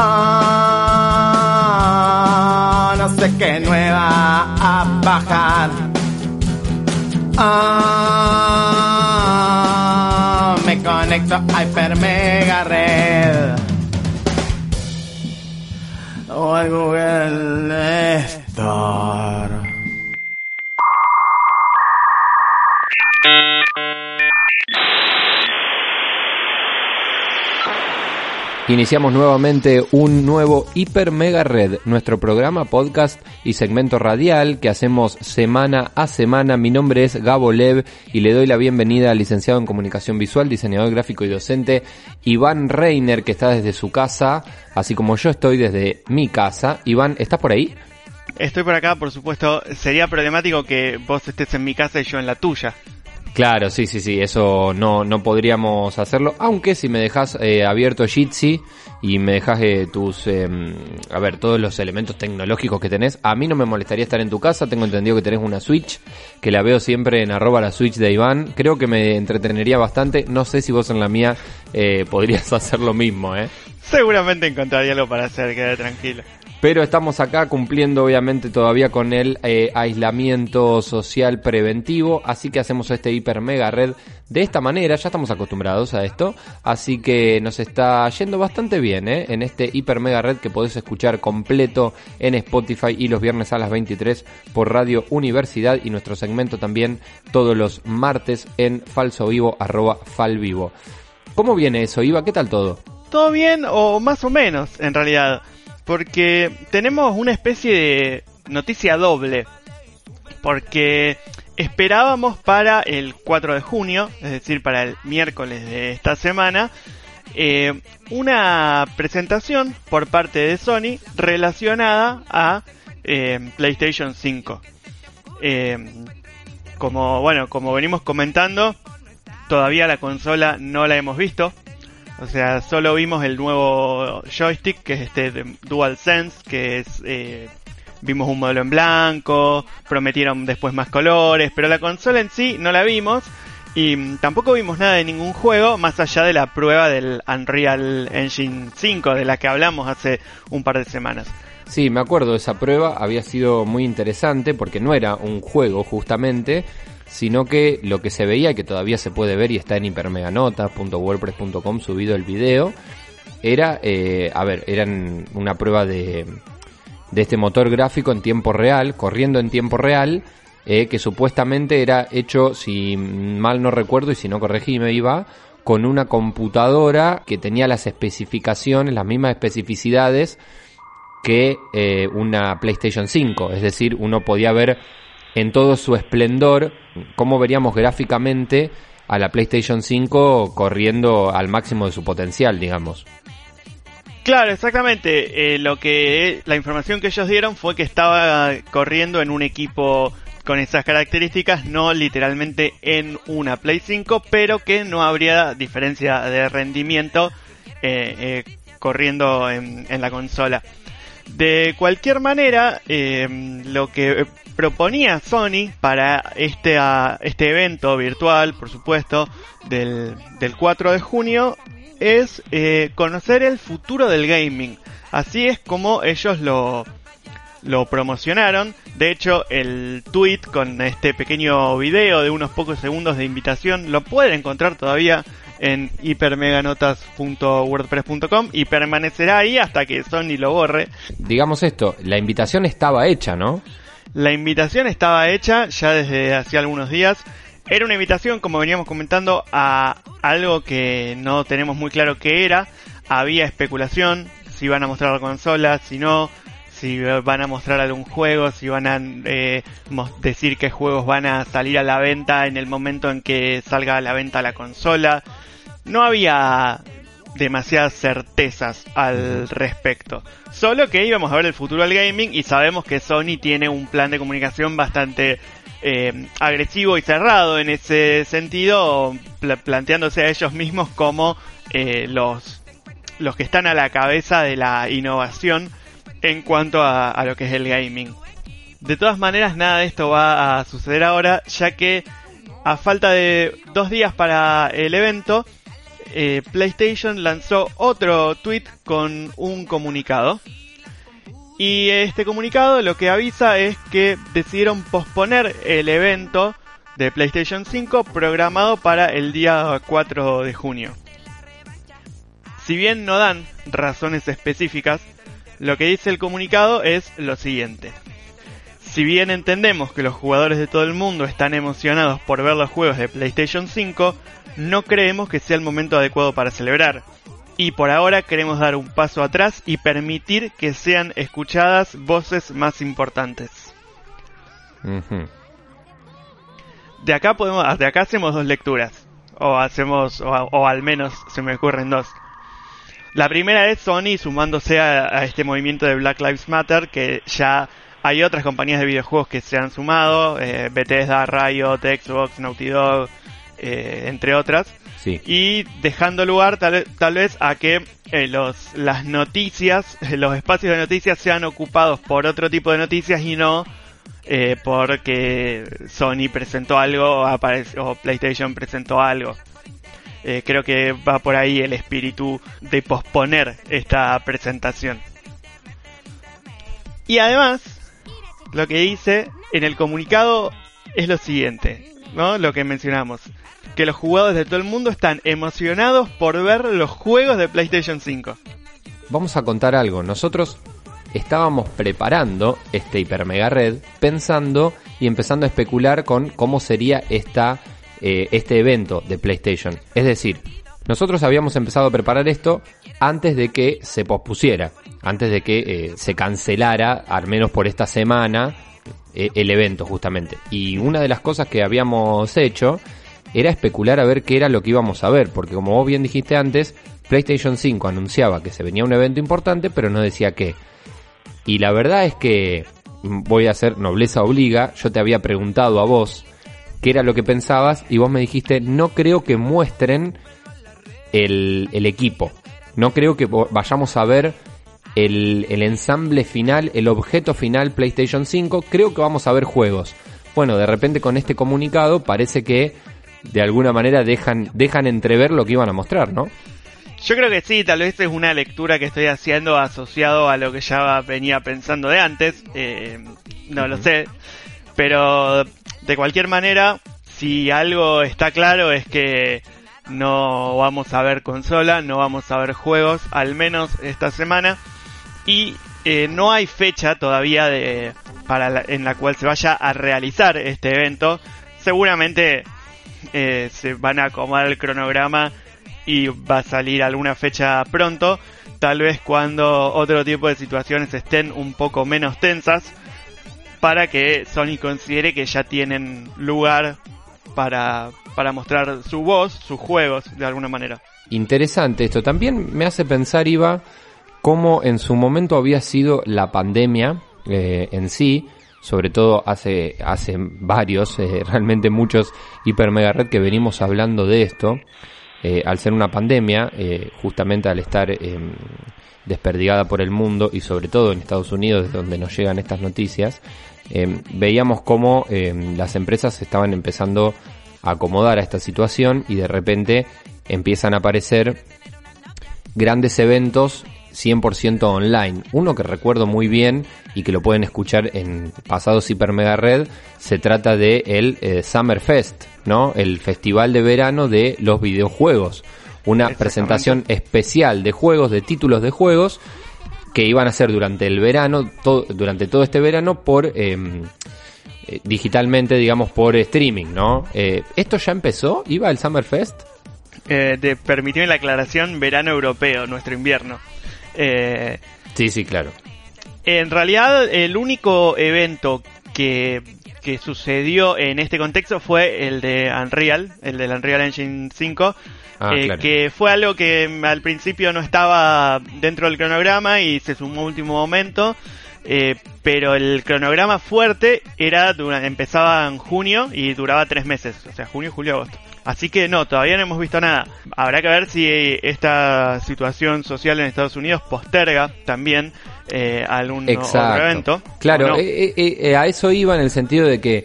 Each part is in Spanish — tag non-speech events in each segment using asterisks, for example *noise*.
Ah, no sé qué nueva a bajar. Ah, me conecto a Hyper Mega Red. O al Google Store. Iniciamos nuevamente un nuevo Hiper Mega Red, nuestro programa, podcast y segmento radial que hacemos semana a semana. Mi nombre es Gabo Lev y le doy la bienvenida al licenciado en comunicación visual, diseñador gráfico y docente Iván Reiner, que está desde su casa, así como yo estoy desde mi casa. Iván, ¿estás por ahí? Estoy por acá, por supuesto. Sería problemático que vos estés en mi casa y yo en la tuya. Claro, sí, sí, sí, eso no, no podríamos hacerlo, aunque si me dejas eh, abierto Jitsi y me dejas eh, tus, eh, a ver, todos los elementos tecnológicos que tenés, a mí no me molestaría estar en tu casa, tengo entendido que tenés una Switch, que la veo siempre en arroba la Switch de Iván, creo que me entretenería bastante, no sé si vos en la mía eh, podrías *laughs* hacer lo mismo, ¿eh? Seguramente encontraría algo para hacer, quédate tranquilo. Pero estamos acá cumpliendo obviamente todavía con el eh, aislamiento social preventivo, así que hacemos este hiper mega red de esta manera, ya estamos acostumbrados a esto, así que nos está yendo bastante bien ¿eh? en este hiper mega red que podés escuchar completo en Spotify y los viernes a las 23 por Radio Universidad y nuestro segmento también todos los martes en falso vivo arroba falvivo. ¿Cómo viene eso, Iva? ¿Qué tal todo? Todo bien o más o menos, en realidad. Porque tenemos una especie de noticia doble. Porque esperábamos para el 4 de junio, es decir, para el miércoles de esta semana, eh, una presentación por parte de Sony relacionada a eh, PlayStation 5. Eh, como bueno, como venimos comentando, todavía la consola no la hemos visto. O sea, solo vimos el nuevo joystick, que es este DualSense, que es... Eh, vimos un modelo en blanco, prometieron después más colores, pero la consola en sí no la vimos. Y tampoco vimos nada de ningún juego, más allá de la prueba del Unreal Engine 5, de la que hablamos hace un par de semanas. Sí, me acuerdo esa prueba, había sido muy interesante porque no era un juego justamente, sino que lo que se veía, que todavía se puede ver y está en hipermeganota.wordpress.com subido el video, era, eh, a ver, eran una prueba de, de este motor gráfico en tiempo real, corriendo en tiempo real, eh, que supuestamente era hecho, si mal no recuerdo y si no corregime, iba con una computadora que tenía las especificaciones, las mismas especificidades que eh, una PlayStation 5. Es decir, uno podía ver en todo su esplendor cómo veríamos gráficamente a la PlayStation 5 corriendo al máximo de su potencial, digamos. Claro, exactamente. Eh, lo que la información que ellos dieron fue que estaba corriendo en un equipo con esas características, no literalmente en una Play 5, pero que no habría diferencia de rendimiento eh, eh, corriendo en, en, la consola. De cualquier manera, eh, lo que proponía Sony para este, este evento virtual, por supuesto, del, del 4 de junio, es eh, conocer el futuro del gaming. Así es como ellos lo, lo promocionaron. De hecho, el tweet con este pequeño video de unos pocos segundos de invitación lo pueden encontrar todavía en hipermeganotas.wordpress.com y permanecerá ahí hasta que Sony lo borre. Digamos esto, la invitación estaba hecha, ¿no? La invitación estaba hecha ya desde hace algunos días. Era una invitación, como veníamos comentando, a algo que no tenemos muy claro qué era. Había especulación, si van a mostrar la consola, si no, si van a mostrar algún juego, si van a eh, decir qué juegos van a salir a la venta en el momento en que salga a la venta la consola. No había demasiadas certezas al respecto. Solo que íbamos a ver el futuro del gaming y sabemos que Sony tiene un plan de comunicación bastante eh, agresivo y cerrado en ese sentido, pla- planteándose a ellos mismos como eh, los, los que están a la cabeza de la innovación en cuanto a, a lo que es el gaming. De todas maneras, nada de esto va a suceder ahora, ya que a falta de dos días para el evento, eh, PlayStation lanzó otro tweet con un comunicado. Y este comunicado lo que avisa es que decidieron posponer el evento de PlayStation 5 programado para el día 4 de junio. Si bien no dan razones específicas, lo que dice el comunicado es lo siguiente. Si bien entendemos que los jugadores de todo el mundo están emocionados por ver los juegos de PlayStation 5, no creemos que sea el momento adecuado para celebrar. Y por ahora queremos dar un paso atrás y permitir que sean escuchadas voces más importantes. De acá podemos, de acá hacemos dos lecturas. O hacemos, o, o al menos se me ocurren dos. La primera es Sony sumándose a, a este movimiento de Black Lives Matter, que ya hay otras compañías de videojuegos que se han sumado, eh, Bethesda, Riot, Xbox, Naughty Dog, eh, entre otras, Sí. y dejando lugar tal, tal vez a que eh, los, las noticias, *laughs* los espacios de noticias sean ocupados por otro tipo de noticias y no eh, porque Sony presentó algo o PlayStation presentó algo. Eh, creo que va por ahí el espíritu de posponer esta presentación. Y además, lo que dice en el comunicado es lo siguiente, ¿no? Lo que mencionamos. Que los jugadores de todo el mundo están emocionados por ver los juegos de PlayStation 5. Vamos a contar algo. Nosotros estábamos preparando este Hiper Mega Red pensando y empezando a especular con cómo sería esta, eh, este evento de PlayStation. Es decir, nosotros habíamos empezado a preparar esto antes de que se pospusiera, antes de que eh, se cancelara, al menos por esta semana, eh, el evento justamente. Y una de las cosas que habíamos hecho era especular a ver qué era lo que íbamos a ver, porque como vos bien dijiste antes, PlayStation 5 anunciaba que se venía un evento importante, pero no decía qué. Y la verdad es que mm, voy a hacer nobleza obliga, yo te había preguntado a vos qué era lo que pensabas y vos me dijiste, no creo que muestren el, el equipo, no creo que vayamos a ver el, el ensamble final, el objeto final PlayStation 5, creo que vamos a ver juegos. Bueno, de repente con este comunicado parece que de alguna manera dejan, dejan entrever lo que iban a mostrar, ¿no? Yo creo que sí, tal vez es una lectura que estoy haciendo asociado a lo que ya venía pensando de antes. eh, no lo sé. Pero de cualquier manera, si algo está claro es que no vamos a ver consola, no vamos a ver juegos, al menos esta semana. Y eh, no hay fecha todavía de, para la- en la cual se vaya a realizar este evento. Seguramente eh, se van a acomodar el cronograma y va a salir alguna fecha pronto, tal vez cuando otro tipo de situaciones estén un poco menos tensas, para que Sony considere que ya tienen lugar para, para mostrar su voz, sus juegos, de alguna manera. Interesante esto. También me hace pensar, Iba, cómo en su momento había sido la pandemia eh, en sí, sobre todo hace, hace varios, eh, *laughs* realmente muchos Hiper Mega Red que venimos hablando de esto, eh, al ser una pandemia, justamente al estar desperdigada por el mundo y sobre todo en Estados Unidos, de donde nos llegan estas noticias, veíamos cómo las empresas estaban empezando a acomodar a esta situación y de repente empiezan a aparecer grandes eventos 100% online. Uno que recuerdo muy bien y que lo pueden escuchar en pasados Hiper Mega Red, se trata de el eh, Summer Fest, ¿no? El festival de verano de los videojuegos. Una presentación especial de juegos, de títulos de juegos que iban a ser durante el verano, to- durante todo este verano por em, eh, digitalmente, digamos, por streaming, ¿no? Eh, ¿Esto ya empezó? ¿Iba el Summer Fest? Eh, de, permitime la aclaración, verano europeo, nuestro invierno. Eh, Sí, sí, claro. En realidad, el único evento que, que sucedió en este contexto fue el de Unreal, el del Unreal Engine 5, Ah, eh, claro. que fue algo que al principio no estaba dentro del cronograma y se sumó a último momento. eh, pero el cronograma fuerte era empezaba en junio y duraba tres meses, o sea, junio, julio, agosto. Así que no, todavía no hemos visto nada. Habrá que ver si esta situación social en Estados Unidos posterga también eh, algún otro evento. Claro, ¿o no? eh, eh, eh, a eso iba en el sentido de que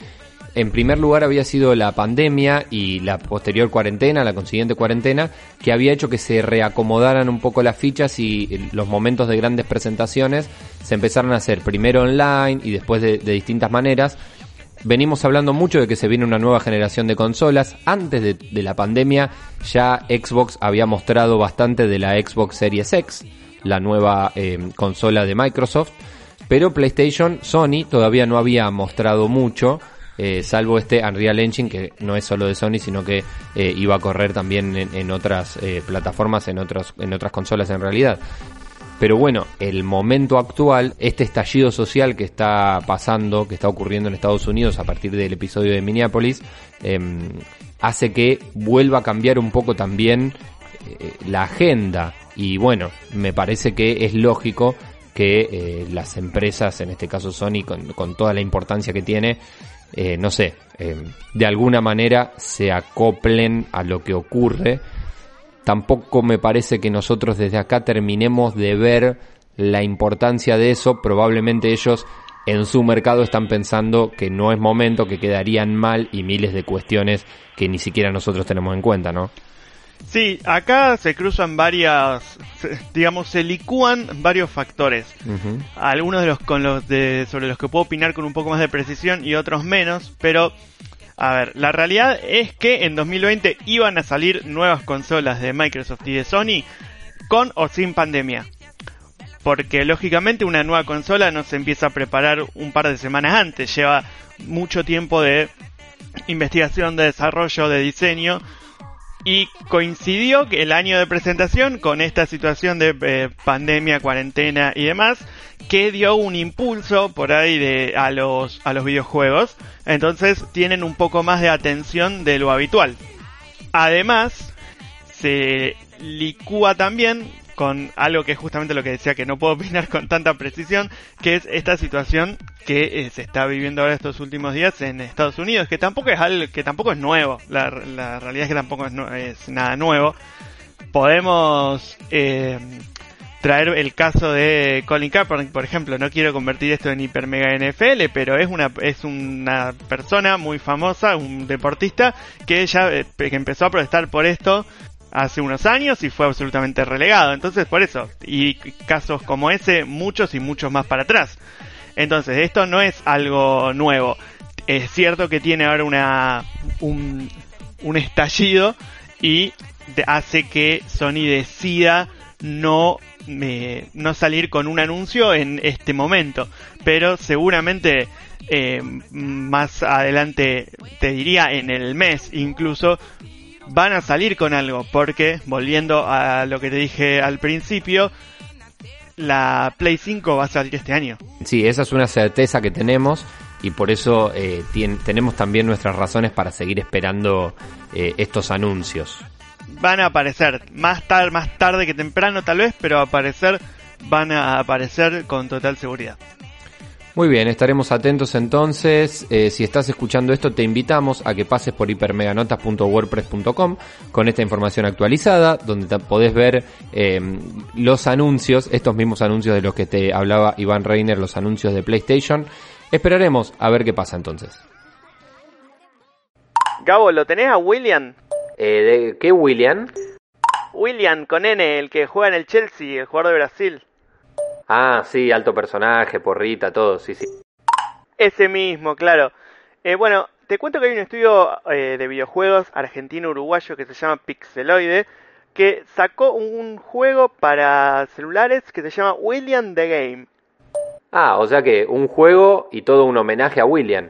en primer lugar había sido la pandemia y la posterior cuarentena, la consiguiente cuarentena, que había hecho que se reacomodaran un poco las fichas y los momentos de grandes presentaciones se empezaron a hacer primero online y después de, de distintas maneras. Venimos hablando mucho de que se viene una nueva generación de consolas. Antes de, la pandemia ya Xbox había mostrado bastante de la Xbox Series X, la nueva eh, consola de Microsoft. Pero PlayStation, Sony todavía no había mostrado mucho, eh, salvo este Unreal Engine que no es solo de Sony, sino que eh, iba a correr también en, en otras plataformas, en, otros, en otras consolas en realidad. Pero bueno, el momento actual, este estallido social que está pasando, que está ocurriendo en Estados Unidos a partir del episodio de Minneapolis, em, hace que vuelva a cambiar un poco también eh, la agenda. Y bueno, me parece que es lógico que eh, las empresas, en este caso Sony, con, toda la importancia que tiene, eh, no sé, eh, de alguna manera se acoplen a lo que ocurre. Tampoco me parece que nosotros desde acá terminemos de ver la importancia de eso. Probablemente ellos en su mercado están pensando que no es momento, que quedarían mal y miles de cuestiones que ni siquiera nosotros tenemos en cuenta, ¿no? Sí, acá se cruzan varias, se- digamos, se licúan varios factores. Algunos de los con los de sobre los que puedo opinar con un poco más de precisión y otros menos, pero a ver, la realidad es que en 2020 iban a salir nuevas consolas de Microsoft y de Sony con o sin pandemia. Porque lógicamente una nueva consola no se empieza a preparar un par de semanas antes, lleva mucho tiempo de investigación, de desarrollo, de diseño y coincidió que el año de presentación con esta situación de eh, pandemia, cuarentena y demás, que dio un impulso por ahí de, a los, a los videojuegos. Entonces tienen un poco más de atención de lo habitual. Además, se licúa también con algo que es justamente lo que decía que no puedo *laughs* opinar con tanta precisión, que es esta situación que eh, se está viviendo ahora estos últimos días en Estados Unidos, que tampoco es algo, que tampoco es nuevo, la, la realidad es que tampoco es, nada nuevo. Podemos eh, traer el caso de Colin Kaepernick, por ejemplo, no quiero convertir esto en hiper mega NFL, pero es una es una persona muy famosa, un deportista que ya eh, que empezó a protestar por esto hace unos años y fue absolutamente relegado. Entonces, por eso, y casos como ese, muchos y muchos más para atrás. Entonces, esto no es algo nuevo. Es cierto que tiene ahora una un, un estallido y hace que Sony decida no eh, no salir con un anuncio en este momento, pero seguramente eh, más adelante, te diría en el mes incluso, van a salir con algo, porque volviendo a lo que te dije al principio, la Play 5 va a salir este año. Sí, esa es una certeza que tenemos y por eso eh, tenemos también nuestras razones para seguir esperando eh, estos anuncios. Van a aparecer más tarde, más tarde que temprano tal vez, pero aparecer van a aparecer con total seguridad. Muy bien, estaremos atentos entonces. Eh, si estás escuchando esto, te invitamos a que pases por hipermeganotas.wordpress.com con esta información actualizada, donde te podés ver eh, los anuncios, estos mismos anuncios de los que te hablaba Iván Reiner, los anuncios de PlayStation. Esperaremos a ver qué pasa entonces. Gabo, ¿lo tenés a William? Eh, ¿de ¿Qué, William? William con N, el que juega en el Chelsea, el jugador de Brasil. Ah, sí, alto personaje, porrita, todo, sí, sí. Ese mismo, claro. Eh, bueno, te cuento que hay un estudio eh, de videojuegos argentino-uruguayo que se llama Pixeloide, que sacó un juego para celulares que se llama William the Game. Ah, o sea que un juego y todo un homenaje a William.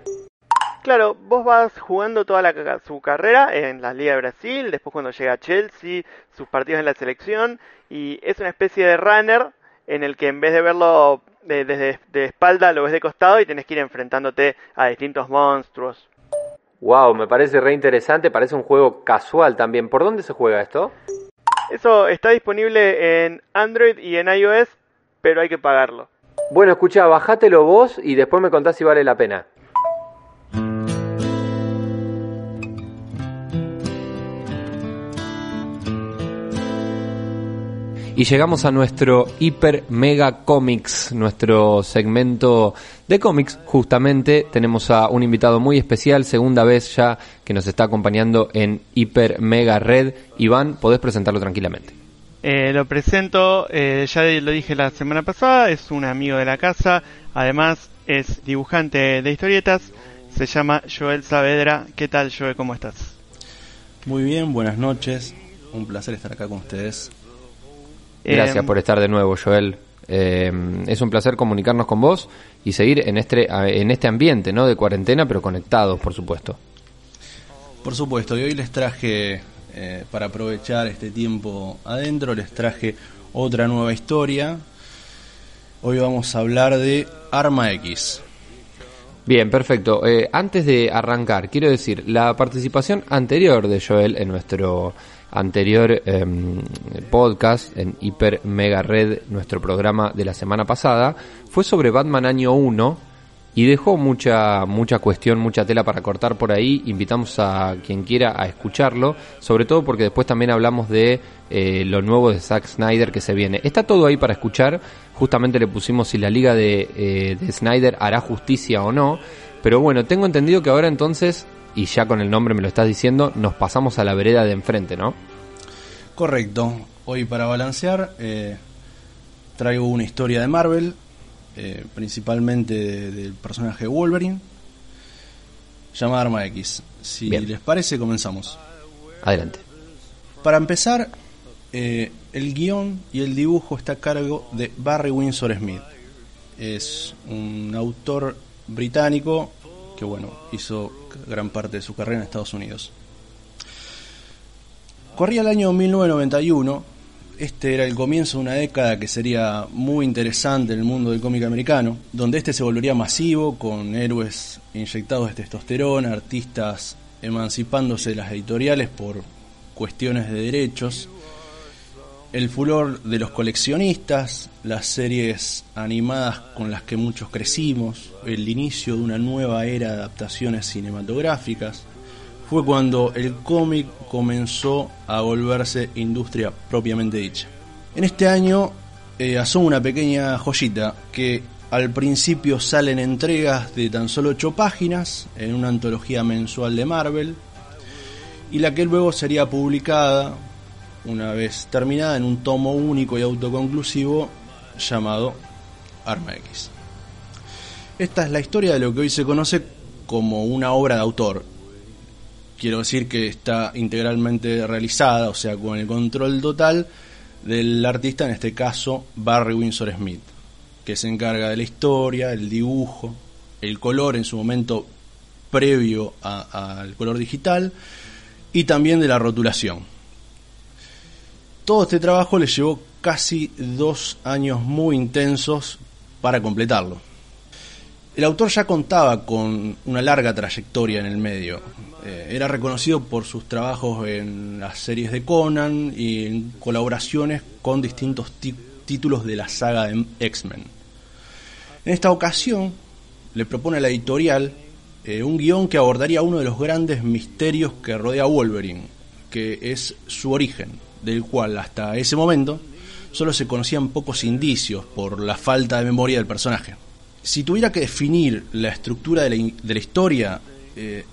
Claro, vos vas jugando toda la, su carrera en la Liga de Brasil, después cuando llega a Chelsea, sus partidos en la selección, y es una especie de runner en el que en vez de verlo de- desde de espalda, lo ves de costado y tenés que ir enfrentándote a distintos monstruos. Wow, me parece re interesante, parece un juego casual también. ¿Por dónde se juega esto? Eso está disponible en Android y en iOS, pero hay que pagarlo. Bueno, escucha, bajátelo vos y después me contás si vale la pena. Y llegamos a nuestro Hiper Mega Comics, nuestro segmento de cómics. Justamente tenemos a un invitado muy especial, segunda vez ya que nos está acompañando en Hiper Mega Red. Iván, podés presentarlo tranquilamente. Eh, lo presento, eh, ya lo dije la semana pasada, es un amigo de la casa, además es dibujante de historietas, se llama Joel Saavedra. ¿Qué tal, Joel? ¿Cómo estás? Muy bien, buenas noches. Un placer estar acá con ustedes. Gracias Eh, por estar de nuevo, Joel. Eh, es un placer comunicarnos con vos y seguir en este, en este ambiente ¿no? de cuarentena, pero conectados, por supuesto. Por supuesto, y hoy les traje, eh, para aprovechar este tiempo adentro, les traje otra nueva historia. Hoy vamos a hablar de Arma X. Bien, perfecto. Eh, antes de arrancar, quiero decir, la participación anterior de Joel en nuestro anterior em, podcast, en Hiper Mega Red, nuestro programa de la semana pasada, fue sobre Batman Año 1 y dejó mucha, mucha cuestión, mucha tela para cortar por ahí. Invitamos a quien quiera a escucharlo, sobre todo porque después también hablamos de eh, lo nuevo de Zack Snyder que se viene. Está todo ahí para escuchar. Justamente le pusimos si la liga de, eh, de Snyder hará justicia o no. Pero bueno, tengo entendido que ahora entonces, y ya con el nombre me lo estás diciendo, nos pasamos a la vereda de enfrente, ¿no? Correcto. Hoy para balancear eh, traigo una historia de Marvel, eh, principalmente de- del personaje Wolverine, llamada Arma X. Si Bien. les parece, comenzamos. Adelante. Para empezar, eh, el guion y el dibujo está a cargo de Barry Windsor Smith. Es un autor británico que, bueno, hizo gran parte de su carrera en Estados Unidos. Corría el año 1991. Este era el comienzo de una década que sería muy interesante en el mundo del cómic americano, donde este se volvería masivo, con héroes inyectados de testosterona, artistas emancipándose de las editoriales por cuestiones de derechos, el furor de los coleccionistas, las series animadas con las que muchos crecimos, el inicio de una nueva era de adaptaciones cinematográficas, fue cuando el cómic comenzó a volverse industria propiamente dicha. En este año eh, asoma una pequeña joyita que al principio salen entregas de tan solo 8 páginas en una antología mensual de Marvel y la que luego sería publicada una vez terminada en un tomo único y autoconclusivo llamado Arma X. Esta es la historia de lo que hoy se conoce como una obra de autor. Quiero decir que está integralmente realizada, o sea, con el control total del artista, en este caso Barry Windsor Smith, que se encarga de la historia, el dibujo, el color en su momento previo al color digital y también de la rotulación. Todo este trabajo le llevó casi dos años muy intensos para completarlo. El autor ya contaba con una larga trayectoria en el medio. Eh, era reconocido por sus trabajos en las series de Conan y en colaboraciones con distintos ti- títulos de la saga de X-Men. En esta ocasión le propone a la editorial eh, un guion que abordaría uno de los grandes misterios que rodea a Wolverine, que es su origen, del cual hasta ese momento solo se conocían pocos indicios por la falta de memoria del personaje. Si tuviera que definir la estructura de la, de la historia, eh,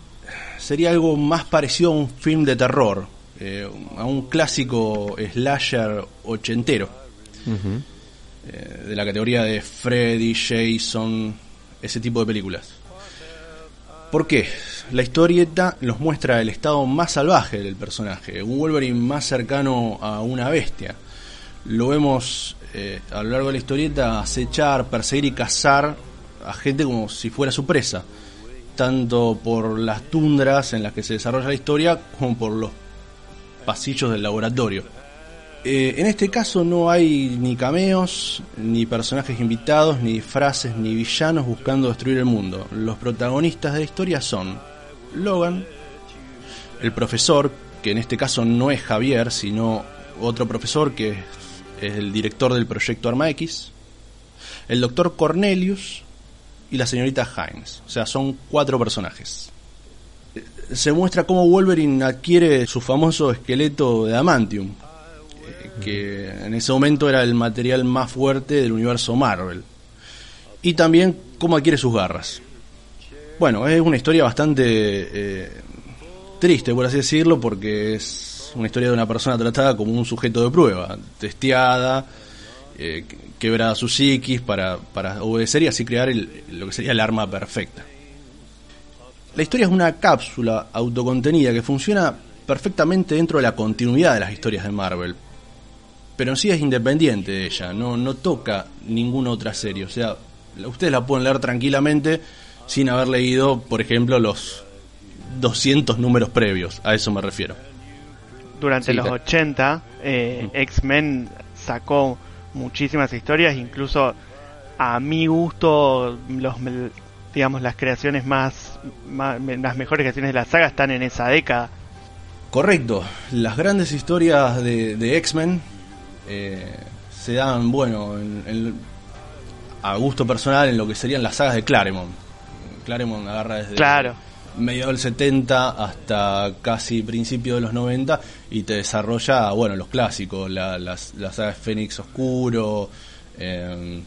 sería algo más parecido a un film de terror. eh, a un clásico slasher ochentero, eh, de la categoría de Freddy, Jason, ese tipo de películas. ¿Por qué? La historieta nos muestra el estado más salvaje del personaje, un Wolverine más cercano a una bestia. Lo vemos eh, a lo largo de la historieta acechar, perseguir y cazar a gente como si fuera su presa, tanto por las tundras en las que se desarrolla la historia como por los pasillos del laboratorio. Eh, en este caso no hay ni cameos, ni personajes invitados, ni frases, ni villanos buscando destruir el mundo. Los protagonistas de la historia son Logan, el profesor, que en este caso no es Javier, sino otro profesor que es, es el director del proyecto Arma X, el doctor Cornelius y la señorita Hines. O sea, son cuatro personajes. Se muestra cómo Wolverine adquiere su famoso esqueleto de adamantium, eh, que en ese momento era el material más fuerte del universo Marvel. Y también cómo adquiere sus garras. Bueno, es una historia bastante eh, triste, por así decirlo, porque es una historia de una persona tratada como un sujeto de prueba, testeada, eh, quebrada su psiquis para, para obedecer y así crear el- lo que sería el arma perfecta. La historia es una cápsula autocontenida que funciona perfectamente dentro de la continuidad de las historias de Marvel, pero en sí es independiente de ella, no, no toca ninguna otra serie, o sea, ustedes la pueden leer tranquilamente sin haber leído, por ejemplo, los 200 números previos, a eso me refiero. Durante Sí, los te- 80, eh, X-Men sacó muchísimas historias, incluso a mi gusto, los, digamos, las creaciones más, más- las mejores creaciones de la saga están en esa década. Correcto, las grandes historias de, de X-Men eh, se dan, bueno, en- en- a gusto personal en lo que serían las sagas de Claremont. Claremont agarra desde Claro. Medio del 70 hasta casi principio de los 90 y te desarrolla, bueno, los clásicos, la, las, las sagas Fénix Oscuro, eh,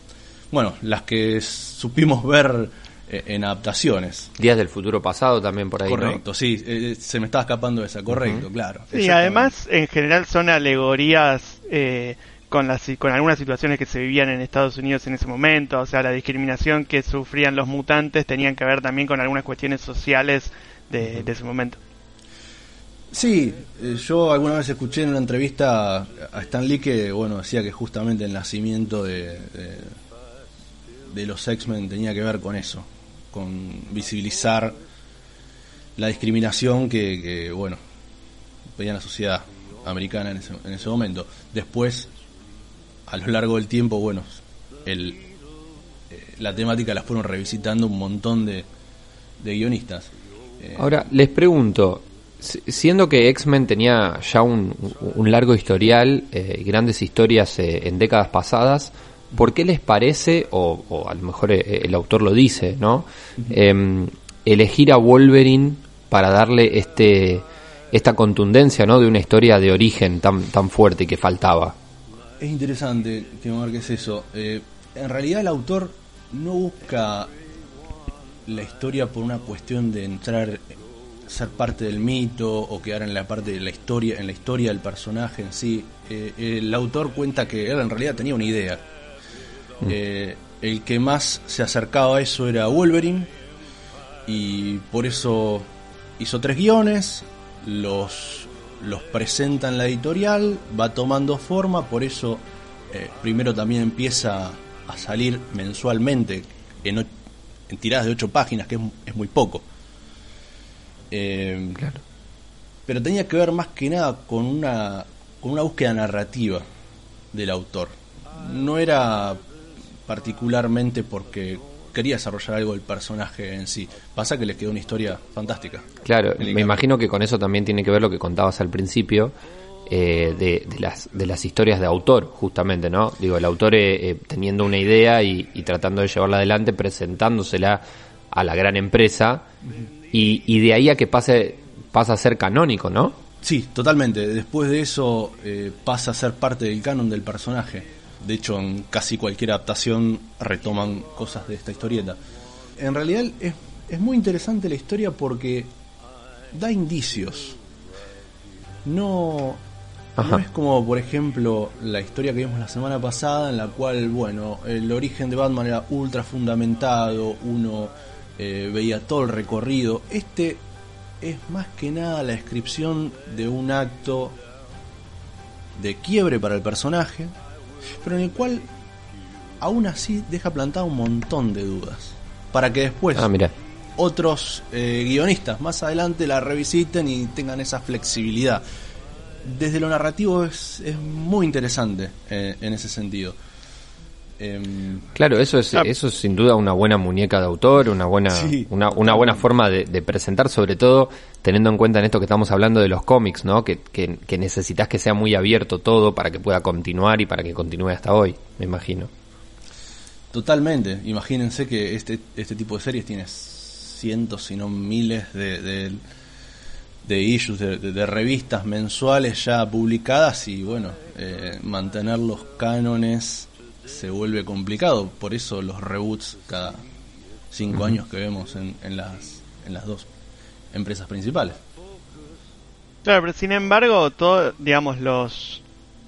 bueno, las que supimos ver eh, en adaptaciones. Días del futuro pasado también por ahí. ¿no? Correcto, sí, eh, se me estaba escapando esa, correcto, claro. Y además, en general, son alegorías eh, con, las, con algunas situaciones que se vivían en Estados Unidos en ese momento. O sea, la discriminación que sufrían los mutantes tenían que ver también con algunas cuestiones sociales de, de ese momento. Sí, eh, yo alguna vez escuché en una entrevista a Stan Lee que, bueno, decía que justamente el nacimiento de, de, de los X-Men tenía que ver con eso, con visibilizar la discriminación que, que, bueno, veía la sociedad americana en ese, en ese momento. Después, a lo largo del tiempo, bueno, el, eh, la temática la fueron revisitando un montón de, de guionistas. Eh, Ahora, les pregunto, si- siendo que X-Men tenía ya un, un largo historial eh, grandes historias eh, en décadas pasadas, ¿por qué les parece, o, o a lo mejor el autor lo dice, ¿no? Em, elegir a Wolverine para darle este esta contundencia, ¿no? De una historia de origen tan, tan fuerte que faltaba. Es interesante que marques eso. Eh, en realidad el autor no busca la historia por una cuestión de entrar, ser parte del mito o quedar en la parte de la historia, en la historia del personaje en sí. Eh, el autor cuenta que él en realidad tenía una idea. Eh, el que más se acercaba a eso era Wolverine y por eso hizo tres guiones, los, los presenta en la editorial, va tomando forma, por eso eh, primero también empieza a salir mensualmente en, en tiradas de ocho páginas, que es, es muy poco. Eh, Pero tenía que ver más que nada con una, con una búsqueda narrativa del autor. No era particularmente porque quería desarrollar algo del personaje en sí. Pasa que les quedó una historia fantástica. Claro, me imagino que con eso también tiene que ver lo que contabas al principio eh, de, de las, de las historias de autor, justamente, ¿no? Digo, el autor eh, eh, teniendo una idea y, y tratando de llevarla adelante, presentándosela a la gran empresa y, y de ahí a que pase pasa a ser canónico, ¿no? Sí, totalmente. Después de eso eh, pasa a ser parte del canon del personaje. De hecho, en casi cualquier adaptación retoman cosas de esta historieta. En realidad es, es muy interesante la historia porque da indicios. no, no es como, por ejemplo, la historia que vimos la semana pasada, en la cual, bueno, el origen de Batman era ultra fundamentado, uno eh, veía todo el recorrido. Este es más que nada la descripción de un acto de quiebre para el personaje, pero en el cual aún así deja plantado un montón de dudas. Para que después Ah, mira. otros eh, guionistas más adelante la revisiten y tengan esa flexibilidad. Desde lo narrativo es, es muy interesante eh, en ese sentido. Em, Claro, eso es, Ah. eso es sin duda una buena muñeca de autor, una buena, Sí. una, una buena forma de, de presentar, sobre todo teniendo en cuenta en esto que estamos hablando de los cómics, ¿no? Que, que, que necesitas que sea muy abierto todo para que pueda continuar y para que continúe hasta hoy, me imagino. totalmente. Imagínense que este, este tipo de series tiene cientos, si no miles de, de, de issues, de revistas mensuales ya publicadas y bueno, eh, mantener los cánones se vuelve complicado. Por eso los reboots cada cinco años que vemos en, en, las, en las dos empresas principales. Claro, pero sin embargo, todo, digamos, los,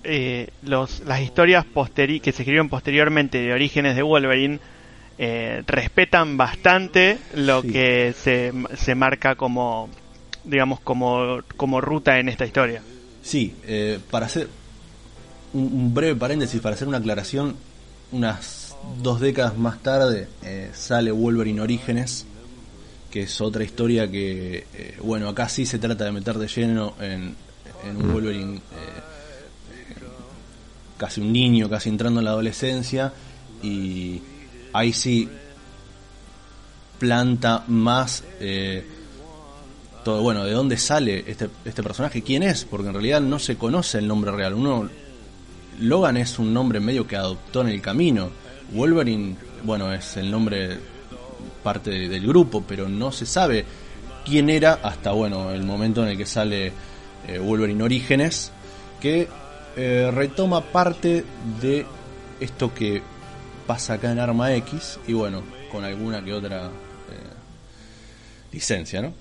eh, los las historias posteri que se escribieron posteriormente de orígenes de Wolverine eh, respetan bastante lo Sí. que se, se marca como, digamos, como, como ruta en esta historia. Sí, eh, para hacer un, breve paréntesis, para hacer una aclaración, unas dos décadas más tarde eh, sale Wolverine Orígenes, que es otra historia que, eh, bueno, acá sí se trata de meter de lleno en, en un Wolverine eh, eh, casi un niño, casi entrando en la adolescencia, y ahí sí planta más... eh, todo bueno de dónde sale este, este personaje quién es porque en realidad no se conoce el nombre real. Uno Logan es un nombre medio que adoptó en el camino. Wolverine bueno es el nombre parte de- del grupo pero no se sabe quién era hasta bueno el momento en el que sale eh, Wolverine Orígenes que eh, retoma parte de esto que pasa acá en Arma X y bueno con alguna que otra eh, licencia no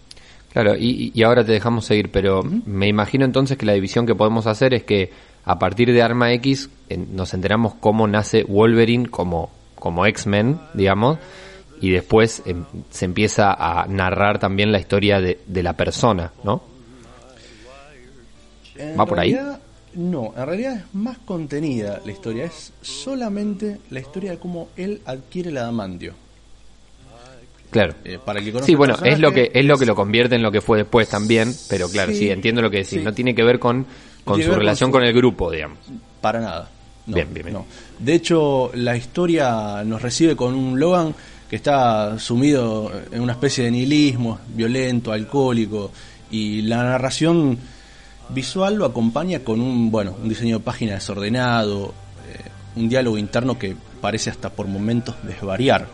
Claro, y, y ahora te dejamos seguir, pero me imagino entonces que la división que podemos hacer es que a partir de Arma X en- nos enteramos cómo nace Wolverine como, como X-Men, digamos, y después em, se empieza a narrar también la historia de, de la persona, ¿no? En ¿Va por ahí? No, en realidad es más contenida la historia. Es solamente la historia de cómo él adquiere el adamantio. Claro. Eh, para que Sí, bueno, es lo que es lo que lo convierte en lo que fue después también, pero claro, sí, Sí, entiendo lo que decís. sí. No tiene que ver con, con su con relación su- con, el grupo, digamos. Para nada. No, Bien, bien, bien. no. De hecho, la historia nos recibe con un Logan que está sumido en una especie de nihilismo, violento, alcohólico, y la narración visual lo acompaña con un, bueno, un diseño de página desordenado, eh, un diálogo interno que parece hasta por momentos desvariar.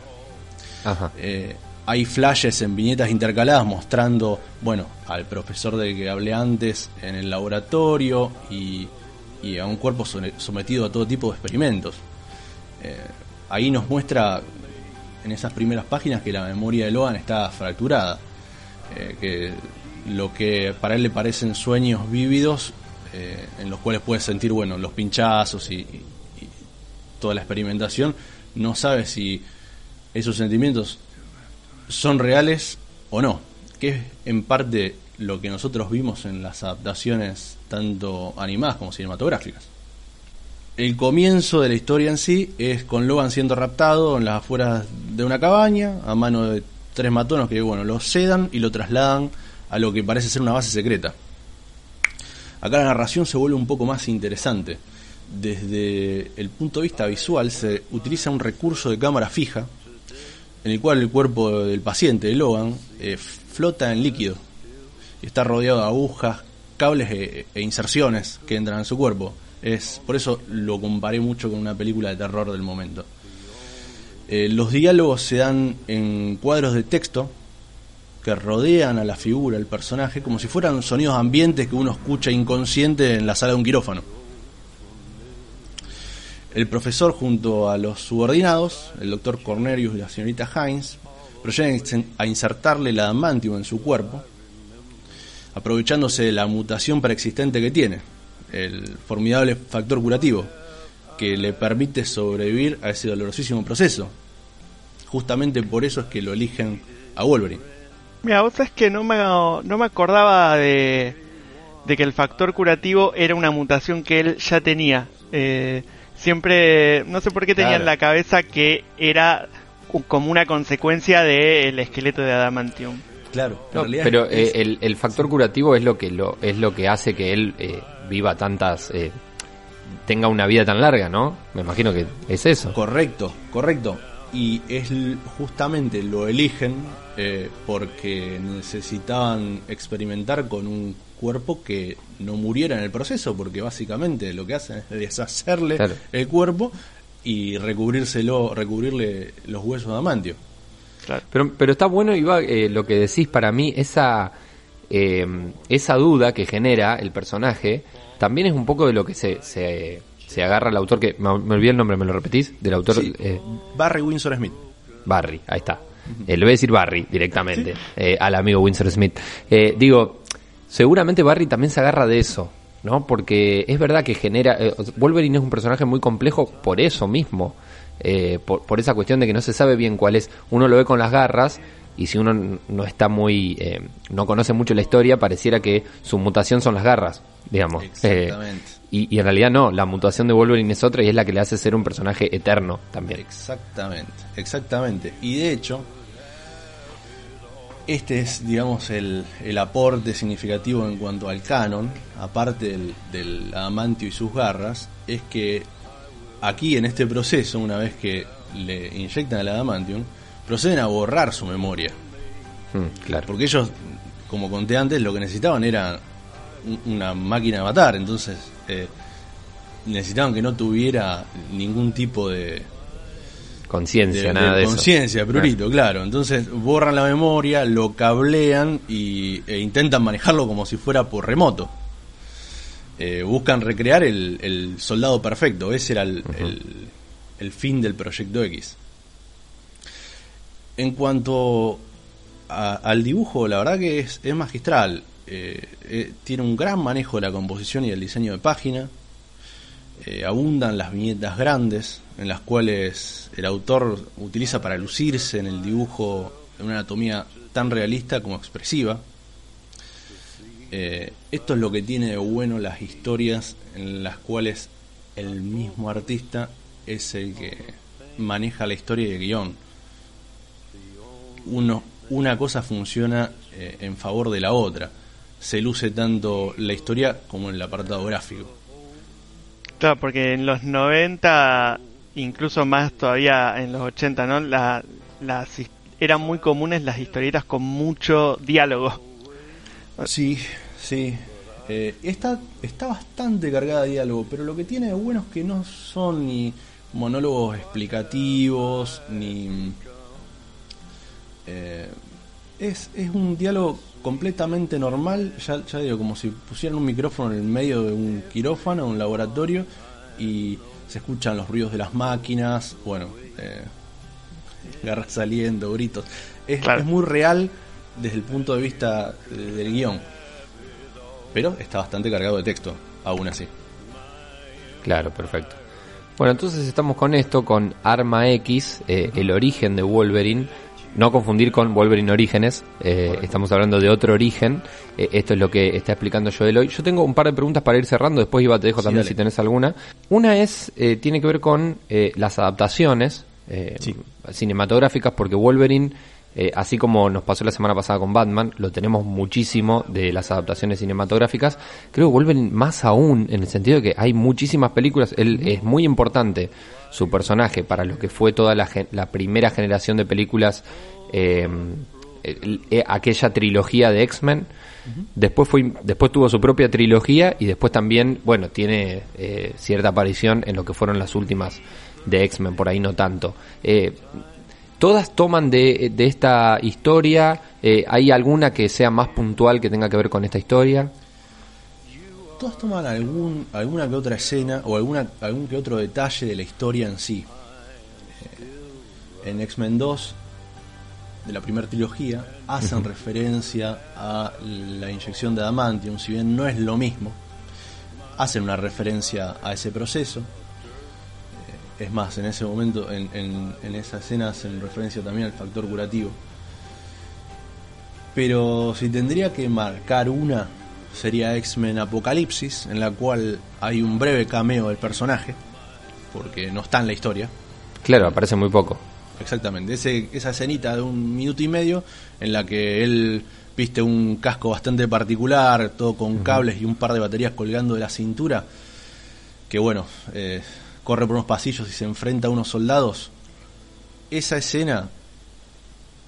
Ajá. Eh, hay flashes en viñetas intercaladas mostrando, bueno, al profesor del que hablé antes en el laboratorio y, a un cuerpo sometido a todo tipo de experimentos. Eh, ahí nos muestra en esas primeras páginas que la memoria de Logan está fracturada, eh, que lo que para él le parecen sueños vívidos, eh, en los cuales puede sentir, bueno, los pinchazos y toda la experimentación, no sabe si esos sentimientos son reales o no, que es en parte lo que nosotros vimos en las adaptaciones tanto animadas como cinematográficas. El comienzo de la historia en sí es con Logan siendo raptado en las afueras de una cabaña a mano de tres matonos que bueno, lo sedan y lo trasladan a lo que parece ser una base secreta. Acá la narración se vuelve un poco más interesante. Desde el punto de vista visual se utiliza un recurso de cámara fija en el cual el cuerpo del paciente, de Logan, eh, flota en líquido y está rodeado de agujas, cables e, e inserciones que entran en su cuerpo. Es por eso lo comparé mucho con una película de terror del momento. Eh, los diálogos se dan en cuadros de texto que rodean a la figura, al personaje, como si fueran sonidos ambientes que uno escucha inconsciente en la sala de un quirófano. El profesor junto a los subordinados, el doctor Cornelius y la señorita Hines, proceden a insertarle el adamantium en su cuerpo, aprovechándose de la mutación preexistente que tiene, el formidable factor curativo, que le permite sobrevivir a ese dolorosísimo proceso. Justamente por eso es que lo eligen a Wolverine. Mira, vos sabés que no me, no me acordaba de, de que el factor curativo era una mutación que él ya tenía. Eh, siempre, no sé por qué tenía Claro. en la cabeza que era como una consecuencia del esqueleto de Adamantium. Claro, en No, realidad pero es- eh, el, el factor curativo es lo que lo es lo que hace que él eh, viva tantas eh, tenga una vida tan larga, ¿no? Me imagino que es eso. Correcto, correcto. Y es justamente lo eligen eh, porque necesitaban experimentar con un cuerpo que no muriera en el proceso, porque básicamente lo que hacen es deshacerle Claro. el cuerpo y recubrírselo, recubrirle los huesos de amantio. Claro. Pero, pero está bueno, Iba, eh, lo que decís para mí, esa, eh, esa duda que genera el personaje, también es un poco de lo que se, se, se agarra el autor, que me, me olvidé el nombre, ¿me lo repetís? Del autor Sí. eh, Barry Windsor Smith. Barry, ahí está. Eh, le voy a decir Barry directamente, eh, al amigo Winsor Smith. Eh, digo, seguramente Barry también se agarra de eso, ¿no? Porque es verdad que genera... eh, Wolverine es un personaje muy complejo por eso mismo, eh, por, por esa cuestión de que no se sabe bien cuál es. Uno lo ve con las garras y si uno no está muy... eh, no conoce mucho la historia, pareciera que su mutación son las garras, digamos. Eh, Exactamente. y, y en realidad no, la mutación de Wolverine es otra y es la que le hace ser un personaje eterno también. Exactamente, exactamente. Y de hecho, este es, digamos, el, el aporte significativo en cuanto al canon, aparte del, del adamantio y sus garras, es que aquí en este proceso, una vez que le inyectan el adamantium, proceden a borrar su memoria. Mm, claro. Porque ellos, como conté antes, lo que necesitaban era un- una máquina de matar, entonces eh, necesitaban que no tuviera ningún tipo de, Conciencia, nada de de, eso. conciencia, prurito, claro. Entonces borran la memoria, lo cablean y, e intentan manejarlo como si fuera por remoto. Eh, buscan recrear el, el soldado perfecto, ese era el, el- el fin del proyecto X. En cuanto a- al dibujo, la verdad que es, es magistral. Eh, eh, tiene un gran manejo de la composición y el diseño de página. Eh, abundan las viñetas grandes, en las cuales el autor utiliza para lucirse en el dibujo una anatomía tan realista como expresiva. Eh, esto es lo que tiene de bueno las historias en las cuales el mismo artista es el que maneja la historia y el guion. Uno, una cosa funciona eh, en favor de la otra. Se luce tanto la historia como el apartado gráfico. Claro, porque en los 90, incluso más todavía en los 80, ¿no? La, las, eran muy comunes las historietas con mucho diálogo. Sí, sí. Eh, está, está bastante cargada de diálogo, pero lo que tiene de bueno es que no son ni monólogos explicativos, ni... eh, es, es un diálogo completamente normal, ya, ya digo, como si pusieran un micrófono en el medio de un quirófano, un laboratorio, y se escuchan los ruidos de las máquinas, bueno, eh, garras saliendo, gritos. Es, Claro. es muy real desde el punto de vista de- del guion, pero está bastante cargado de texto, aún así. Claro, perfecto. Bueno, entonces estamos con esto, con Arma X, eh, el origen de Wolverine. No confundir con Wolverine Orígenes, eh, estamos hablando de otro origen. Eh, esto es lo que está explicando Joel hoy. Yo tengo un par de preguntas para ir cerrando, después Iba te dejo Sí, también dale. si tenés alguna. Una es, eh, tiene que ver con eh, las adaptaciones eh, Sí. cinematográficas, porque Wolverine, eh, así como nos pasó la semana pasada con Batman, lo tenemos muchísimo de las adaptaciones cinematográficas. Creo que Wolverine más aún, en el sentido de que hay muchísimas películas, él es muy importante su personaje para lo que fue toda la, la primera generación de películas, eh, el- eh, aquella trilogía de X-Men. Después fue, después tuvo su propia trilogía y después también, bueno, tiene eh, cierta aparición en lo que fueron las últimas de X-Men, por ahí no tanto. Eh, todas toman de, de esta historia. eh, ¿Hay alguna que sea más puntual que tenga que ver con esta historia? Todas toman algún, alguna que otra escena o alguna, algún que otro detalle de la historia en sí. Eh, en X-Men 2 de la primera trilogía hacen referencia a la inyección de adamantium, si bien no es lo mismo, hacen una referencia a ese proceso. Eh, Es más, en ese momento, en, en- en esa escena hacen referencia también al factor curativo. Pero si tendría que marcar una, sería X-Men Apocalipsis, en la cual hay un breve cameo del personaje, porque no está en la historia. Claro, aparece muy poco. Exactamente, Ese, esa escenita de un minuto y medio en la que él viste un casco bastante particular, todo con cables y un par de baterías colgando de la cintura, que bueno, eh, corre por unos pasillos y se enfrenta a unos soldados. Esa escena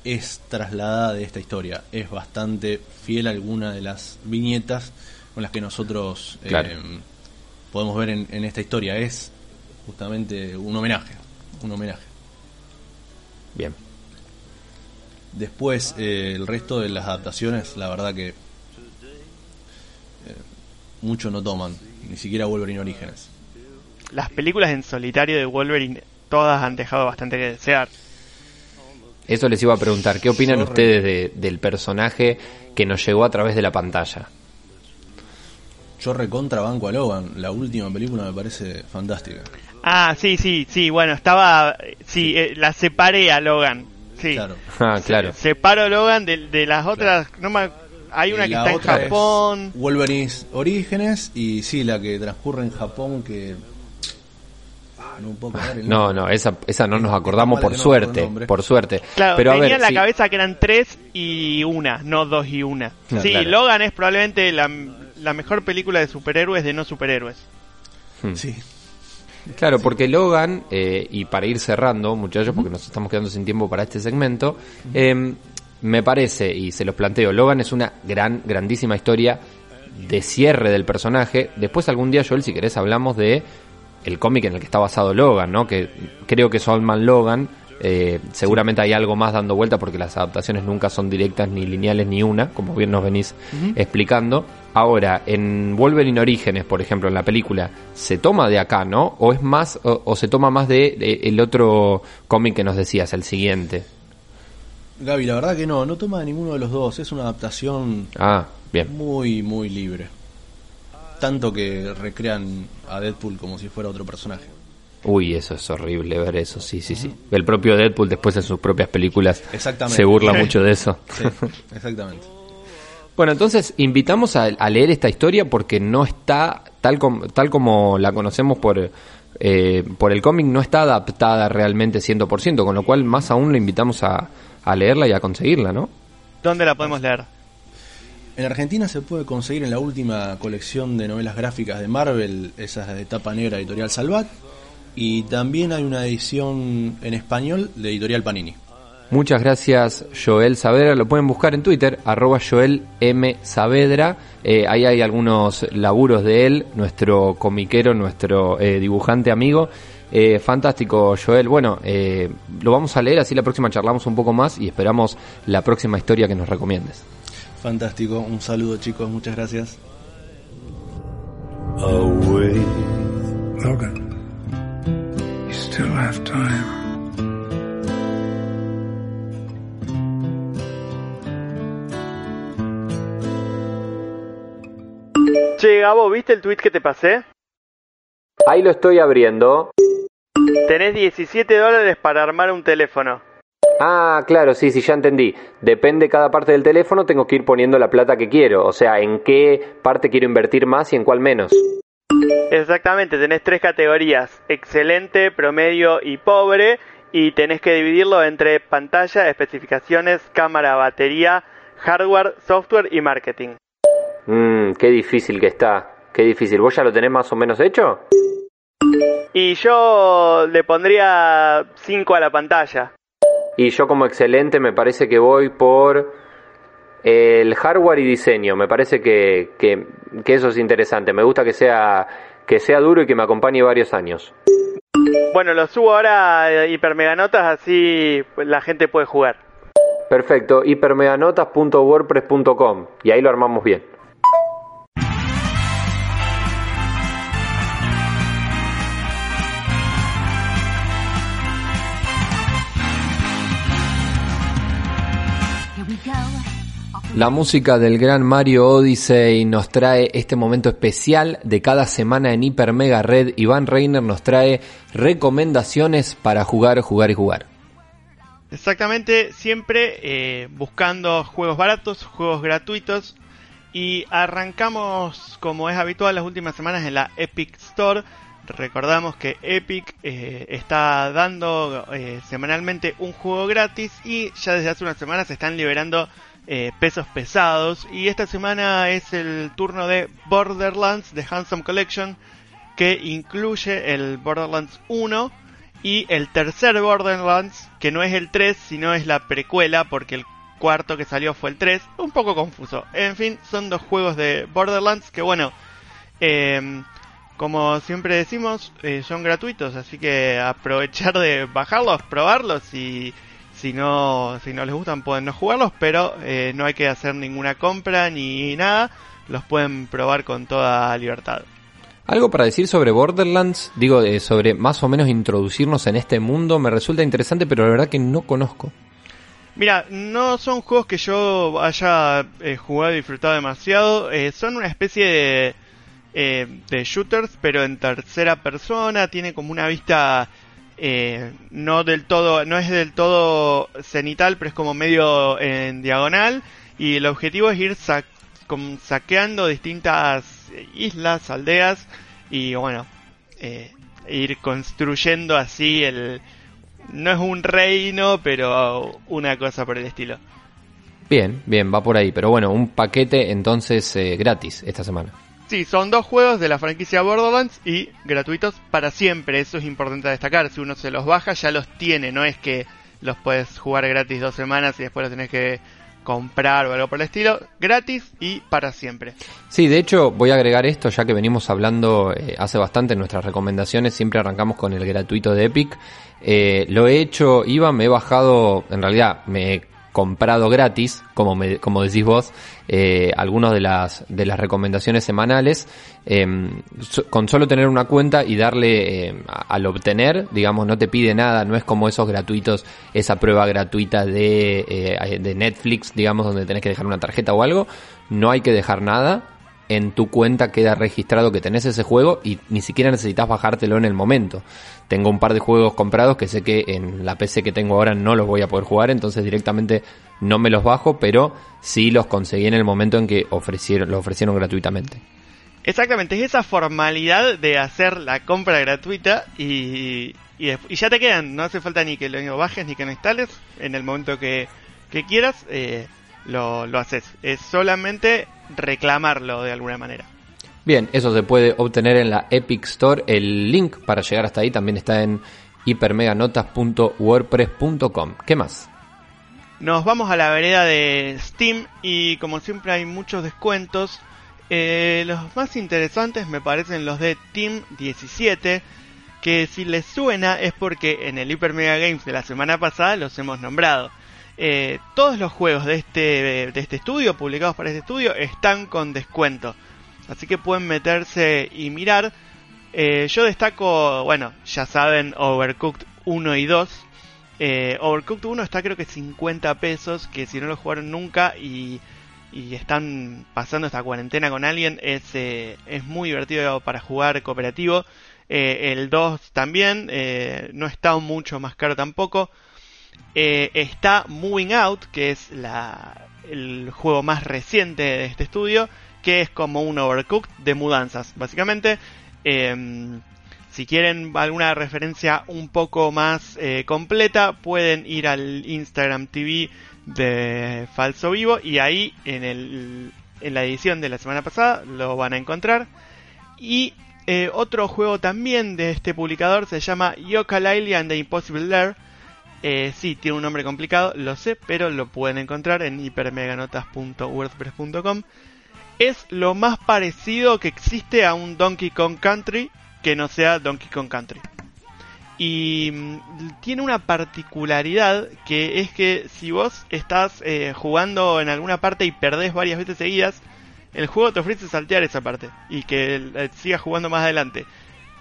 es trasladada de esta historia, es bastante fiel a alguna de las viñetas con las que nosotros eh, podemos ver en, en esta historia. Es justamente un homenaje, un homenaje. Bien. Después, eh, el resto de las adaptaciones, la verdad que eh, mucho no toman, ni siquiera Wolverine Orígenes. Las películas en solitario de Wolverine todas han dejado bastante que desear. Eso les iba a preguntar. ¿Qué opinan Yo ustedes de- del personaje que nos llegó a través de la pantalla? Yo recontra banco a Logan, la última película me parece fantástica. Ah, sí, sí, sí, bueno, estaba... Sí, eh, la separé a Logan. Sí. Claro. Ah, claro. Separo Logan de, de las otras... No me- hay una que la está en es Japón. Wolverine Orígenes y sí, la que transcurre en Japón que... No puedo acordar el No, esa, esa no nos acordamos por suerte, por suerte. Claro, Pero a tenía ver, en la sí, cabeza que eran tres y una, no dos y una. Sí, claro. Logan es probablemente la, la mejor película de superhéroes de no superhéroes. Sí, Claro, porque Logan, eh, y para ir cerrando, muchachos, porque nos estamos quedando sin tiempo para este segmento, eh, me parece, y se los planteo, Logan es una gran, grandísima historia de cierre del personaje. Después algún día, Joel, si querés, hablamos de el cómic en el que está basado Logan, ¿no? Que creo que es Old Man Logan. eh, seguramente hay algo más dando vuelta porque las adaptaciones nunca son directas ni lineales ni una, como bien nos venís explicando. Ahora, en Wolverine Orígenes, por ejemplo, en la película, ¿se toma de acá, no? ¿O es más, o, o se toma más de, de el otro cómic que nos decías, el siguiente? Gaby, la verdad que no, no toma de ninguno de los dos, es una adaptación Ah, bien. muy, muy libre. Tanto que recrean a Deadpool como si fuera otro personaje. Uy, eso es horrible ver eso, sí, sí, sí. El propio Deadpool después en sus propias películas Exactamente. se burla mucho de eso. Sí, *laughs* exactamente. Bueno, entonces invitamos a, a leer esta historia porque no está tal, com- tal como la conocemos por, eh, por el cómic, no está adaptada realmente 100%, con lo cual más aún le invitamos a, a leerla y a conseguirla, ¿no? ¿Dónde la podemos leer? En Argentina se puede conseguir en la última colección de novelas gráficas de Marvel, esas de tapa negra editorial Salvat, y también hay una edición en español de editorial Panini. Muchas gracias Joel Saavedra, lo pueden buscar en Twitter, arroba Joel M. Saavedra, Eh, ahí hay algunos laburos de él, nuestro comiquero, nuestro eh, dibujante amigo. Eh, fantástico Joel, bueno, eh, lo vamos a leer, así la próxima charlamos un poco más y esperamos la próxima historia que nos recomiendes. Fantástico, un saludo chicos, muchas gracias. away. Logan, you still have time. Che, Gabo, ¿viste el tweet que te pasé? Ahí lo estoy abriendo. Tenés 17 dólares para armar un teléfono. Ah, claro, sí, sí, ya entendí. Depende cada parte del teléfono, tengo que ir poniendo la plata que quiero. O sea, en qué parte quiero invertir más y en cuál menos. Exactamente, tenés tres categorías, excelente, promedio y pobre, y tenés que dividirlo entre pantalla, especificaciones, cámara, batería, hardware, software y marketing. Mmm, qué difícil que está. Qué difícil. ¿Vos ya lo tenés más o menos hecho? Y yo le pondría 5 a la pantalla. Y yo como excelente me parece que voy por el hardware y diseño. Me parece que, que, que eso es interesante. Me gusta que sea, que sea duro y que me acompañe varios años. Bueno, lo subo ahora a hipermeganotas, así la gente puede jugar. Perfecto, hipermeganotas.wordpress.com y ahí lo armamos bien. La música del gran Mario Odyssey nos trae este momento especial de cada semana en Hiper Mega Red. Iván Reiner nos trae recomendaciones para jugar, jugar y jugar. Exactamente, siempre eh, buscando juegos baratos, juegos gratuitos. Y arrancamos, como es habitual, las últimas semanas en la Epic Store. Recordamos que Epic eh, está dando eh, semanalmente un juego gratis y ya desde hace unas semanas se están liberando eh, pesos pesados. Y esta semana es el turno de Borderlands de Handsome Collection, que incluye el Borderlands 1 y el tercer Borderlands, que no es el 3, sino es la precuela, porque el cuarto que salió fue el 3. Un poco confuso. En fin, son dos juegos de Borderlands que, bueno, eh, como siempre decimos, eh, son gratuitos, así que aprovechar de bajarlos, probarlos y si no, si no les gustan pueden no jugarlos, pero eh, no hay que hacer ninguna compra ni nada, los pueden probar con toda libertad. Algo para decir sobre Borderlands, digo, eh, sobre más o menos introducirnos en este mundo, me resulta interesante, pero la verdad que no conozco. Mira, no son juegos que yo haya eh, jugado y disfrutado demasiado, eh, son una especie de, de shooters, pero en tercera persona, tiene como una vista eh, no del todo, no es del todo cenital, pero es como medio en diagonal, y el objetivo es ir sa- saqueando distintas islas, aldeas, y bueno, eh, ir construyendo así el... No es un reino, pero una cosa por el estilo. Bien, bien, va por ahí, pero bueno, un paquete entonces eh, gratis esta semana. Sí, son dos juegos de la franquicia Borderlands y gratuitos para siempre. Eso es importante destacar. Si uno se los baja, ya los tiene. No es que los puedes jugar gratis dos semanas y después los tenés que comprar o algo por el estilo. Gratis y para siempre. Sí, de hecho voy a agregar esto ya que venimos hablando eh, hace bastante en nuestras recomendaciones, siempre arrancamos con el gratuito de Epic. Eh, lo he hecho, iba, me he bajado, en realidad me he comprado gratis, como, me- como decís vos, eh, algunos de las, de las recomendaciones semanales, eh, con solo tener una cuenta y darle eh, al obtener, digamos, no te pide nada, no es como esos gratuitos, esa prueba gratuita de, eh, de Netflix, digamos, donde tenés que dejar una tarjeta o algo, no hay que dejar nada, en tu cuenta queda registrado que tenés ese juego y ni siquiera necesitas bajártelo en el momento. Tengo un par de juegos comprados que sé que en la PC que tengo ahora no los voy a poder jugar, entonces directamente no me los bajo, pero sí los conseguí en el momento en que ofrecieron, lo ofrecieron gratuitamente. Exactamente, es esa formalidad de hacer la compra gratuita y, y, y ya te quedan. No hace falta ni que lo bajes ni que lo instales. En el momento que, que quieras, eh, lo, lo haces. Es solamente reclamarlo de alguna manera. Bien, eso se puede obtener en la Epic Store. El link para llegar hasta ahí también está en hipermeganotas.wordpress.com. ¿Qué más? Nos vamos a la vereda de Steam y como siempre hay muchos descuentos. Eh, los más interesantes me parecen los de Team 17, que si les suena es porque en el Hyper Mega Games de la semana pasada los hemos nombrado. Eh, todos los juegos de este, de este estudio, publicados para este estudio, están con descuento. Así que pueden meterse y mirar. Eh, yo destaco, bueno, ya saben, Overcooked 1 y 2. Eh, Overcooked 1 está creo que 50 pesos, que si no lo jugaron nunca y, están pasando esta cuarentena con alguien, es, es muy divertido para jugar cooperativo. El 2 también, no está mucho más caro tampoco. Eh, está Moving Out, que es la, el juego más reciente de este estudio, que es como un Overcooked de mudanzas, básicamente. Em, si quieren alguna referencia un poco más eh, completa, pueden ir al Instagram TV de Falso Vivo y ahí en, el, en la edición de la semana pasada lo van a encontrar. Y eh, otro juego también de este publicador se llama Yooka-Laylee and the Impossible Lair. Eh, sí, tiene un nombre complicado, lo sé, pero lo pueden encontrar en hipermeganotas.wordpress.com. Es lo más parecido que existe a un Donkey Kong Country que no sea Donkey Kong Country. Y mm, tiene una particularidad que es que si vos estás eh, jugando en alguna parte y perdés varias veces seguidas, el juego te ofrece saltear esa parte y que eh, sigas jugando más adelante.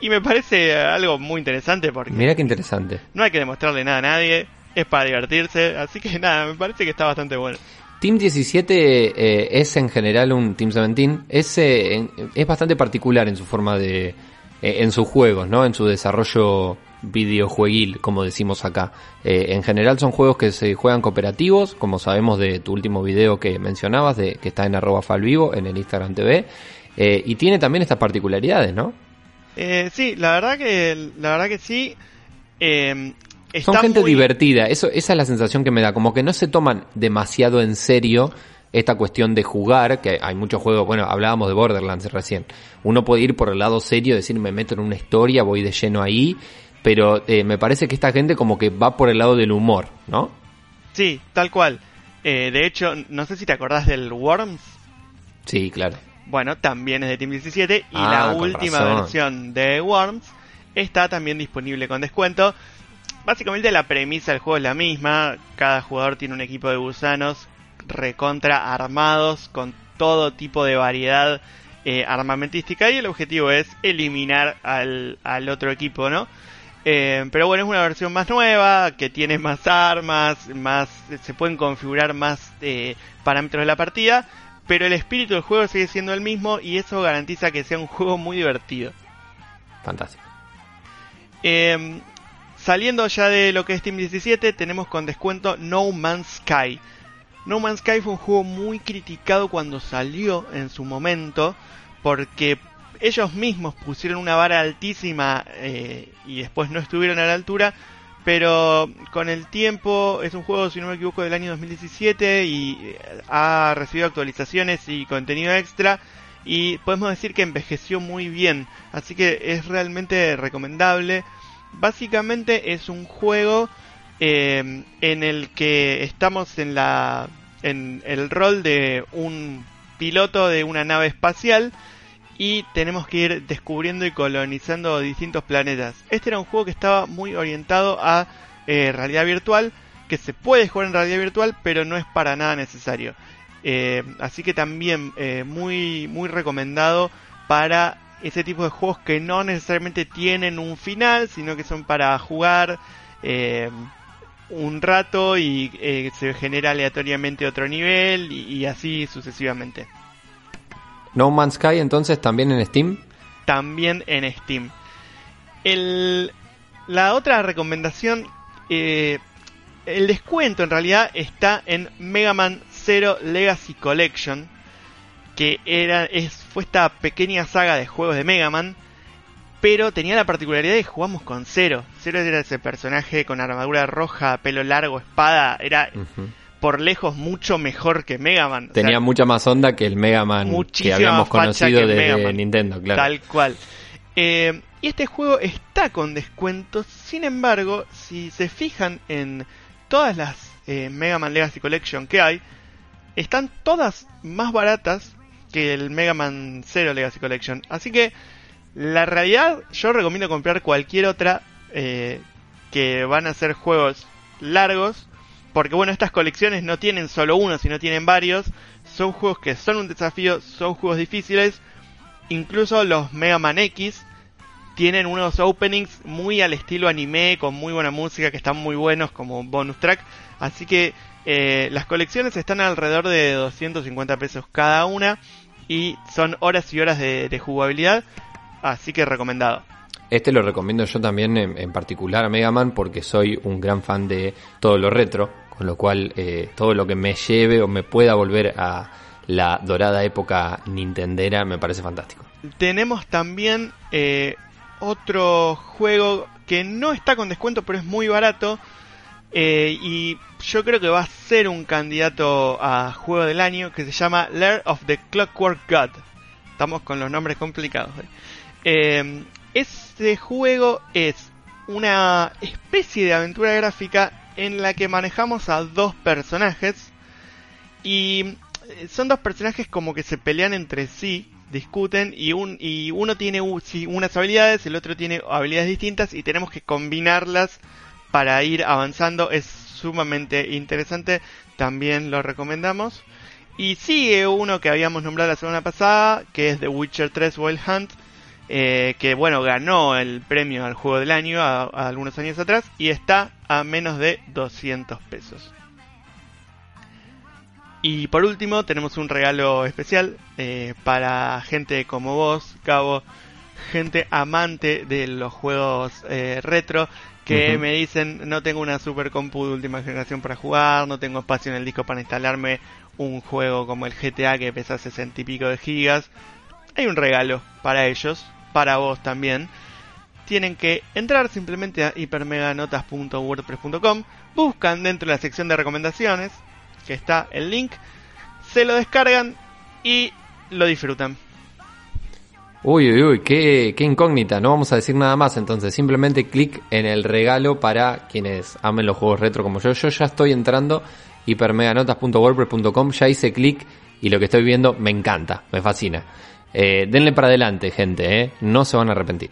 Y me parece algo muy interesante porque Mira qué interesante. no hay que demostrarle nada a nadie, es para divertirse, así que nada, me parece que está bastante bueno. Team 17 eh, es en general un Team 17, es, eh, es bastante particular en su forma de, eh, en sus juegos, ¿no? En su desarrollo videojueguil, como decimos acá. Eh, en general son juegos que se juegan cooperativos, como sabemos de tu último video que mencionabas, de, que está en arroba falvivo, en el Instagram TV, eh, y tiene también estas particularidades, ¿no? Eh, sí, la verdad que la verdad que sí. eh, Son gente muy- divertida, eso, esa es la sensación que me da, como que no se toman demasiado en serio esta cuestión de jugar, que hay muchos juegos, bueno, hablábamos de Borderlands recién, uno puede ir por el lado serio, decir me meto en una historia, voy de lleno ahí, pero eh, me parece que esta gente como que va por el lado del humor, ¿no? Sí, tal cual. Eh, de hecho, no sé si te acordás del Worms. Sí, claro. Bueno, también es de Team 17 y Ah, la última razón. versión de Worms está también disponible con descuento. Básicamente la premisa del juego es la misma, cada jugador tiene un equipo de gusanos recontra armados con todo tipo de variedad eh, armamentística y el objetivo es eliminar al, al otro equipo, ¿no? Eh, pero bueno, es una versión más nueva, que tiene más armas, más se pueden configurar más eh, parámetros de la partida, pero el espíritu del juego sigue siendo el mismo y eso garantiza que sea un juego muy divertido. Fantástico. Eh, saliendo ya de lo que es Team 17, tenemos con descuento No Man's Sky. No Man's Sky fue un juego muy criticado cuando salió en su momento, porque ellos mismos pusieron una vara altísima eh, y después no estuvieron a la altura, pero con el tiempo es un juego, si no me equivoco, del año 2017 y eh, ha recibido actualizaciones y contenido extra y podemos decir que envejeció muy bien, así que es realmente recomendable. Básicamente es un juego eh, en el que estamos en la en el rol de un piloto de una nave espacial y tenemos que ir descubriendo y colonizando distintos planetas. Este era un juego que estaba muy orientado a eh, realidad virtual, que se puede jugar en realidad virtual, pero no es para nada necesario. Eh, así que también eh, muy muy recomendado para ese tipo de juegos que no necesariamente tienen un final, sino que son para jugar un rato y se genera aleatoriamente otro nivel y así sucesivamente. No Man's Sky entonces también en Steam. También en Steam. El, la otra recomendación, eh, el descuento en realidad está en Mega Man Zero Legacy Collection, que era es fue esta pequeña saga de juegos de Mega Man, pero tenía la particularidad de que jugamos con Zero. Zero era ese personaje con armadura roja, pelo largo, espada, era. Por lejos mucho mejor que Mega Man. O Tenía sea, mucha más onda que el Mega Man que habíamos conocido de. Nintendo, claro. Tal cual. Eh, y este juego está con descuentos. Sin embargo, si se fijan en todas las eh, Mega Man Legacy Collection que hay, están todas más baratas que el Mega Man Zero Legacy Collection. Así que la realidad yo recomiendo comprar cualquier otra eh, que van a ser juegos largos. Porque bueno, estas colecciones no tienen solo uno, sino tienen varios. Son juegos que son un desafío, son juegos difíciles. Incluso los Mega Man X tienen unos openings muy al estilo anime, con muy buena música, que están muy buenos como bonus track. Así que eh, las colecciones están alrededor de 250 pesos cada una y son horas y horas de, jugabilidad. Así que recomendado. Este lo recomiendo yo también en, en particular a Mega Man porque soy un gran fan de todo lo retro, con lo cual eh, todo lo que me lleve o me pueda volver a la dorada época nintendera me parece fantástico. Tenemos también eh, otro juego que no está con descuento, pero es muy barato. eh, y yo creo que va a ser un candidato a juego del año que se llama Lair of the Clockwork God. Estamos con los nombres complicados. este juego es una especie de aventura gráfica en la que manejamos a dos personajes y eh, son dos personajes como que se pelean entre sí, discuten y, un, y uno tiene unas habilidades, el otro tiene habilidades distintas y tenemos que combinarlas para ir avanzando. Es sumamente interesante, también lo recomendamos. Y sigue uno que habíamos nombrado la semana pasada, que es The Witcher 3 Wild Hunt, eh, que bueno, ganó el premio al juego del año a, a algunos años atrás y está a menos de 200 pesos. Y por último, tenemos un regalo especial eh, para gente como vos, Cabo, gente amante de los juegos eh, retro, que me dicen, no tengo una super compu de última generación para jugar, no tengo espacio en el disco para instalarme un juego como el GTA que pesa 60 y pico de gigas. Hay un regalo para ellos, para vos también. Tienen que entrar simplemente a hipermeganotas.wordpress.com, buscan dentro de la sección de recomendaciones, que está el link, se lo descargan y lo disfrutan. Uy, uy, uy, qué, qué incógnita. No vamos a decir nada más entonces. Simplemente clic en el regalo para quienes amen los juegos retro como yo. Yo ya estoy entrando hipermeganotas.wordpress.com. Ya hice clic y lo que estoy viendo me encanta, me fascina. Eh, denle para adelante, gente, ¿eh? No se van a arrepentir.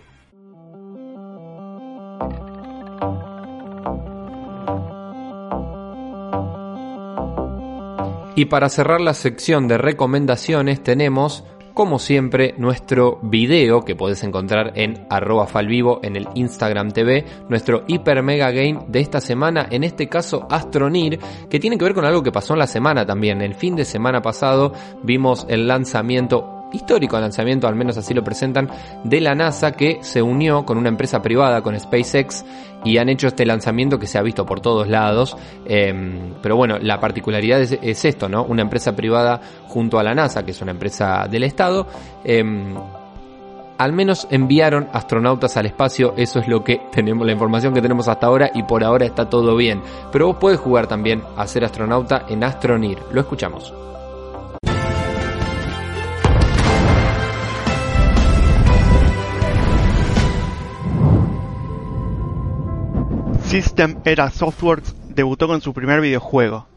Y para cerrar la sección de recomendaciones tenemos, como siempre, nuestro video que podés encontrar en arroba falvivo en el Instagram TV, nuestro hiper mega game de esta semana, en este caso Astronir, que tiene que ver con algo que pasó en la semana también. El fin de semana pasado vimos el lanzamiento histórico lanzamiento, al menos así lo presentan, de la NASA que se unió con una empresa privada, con SpaceX, y han hecho este lanzamiento que se ha visto por todos lados. Eh, pero bueno, la particularidad es, es, esto, ¿no? Una empresa privada junto a la NASA, que es una empresa del Estado. Eh, al menos enviaron astronautas al espacio, eso es lo que *laughs* tenemos, la información que tenemos hasta ahora y por ahora está todo bien. Pero vos podés jugar también a ser astronauta en Astronir, lo escuchamos. System Era Softworks debutó con su primer videojuego,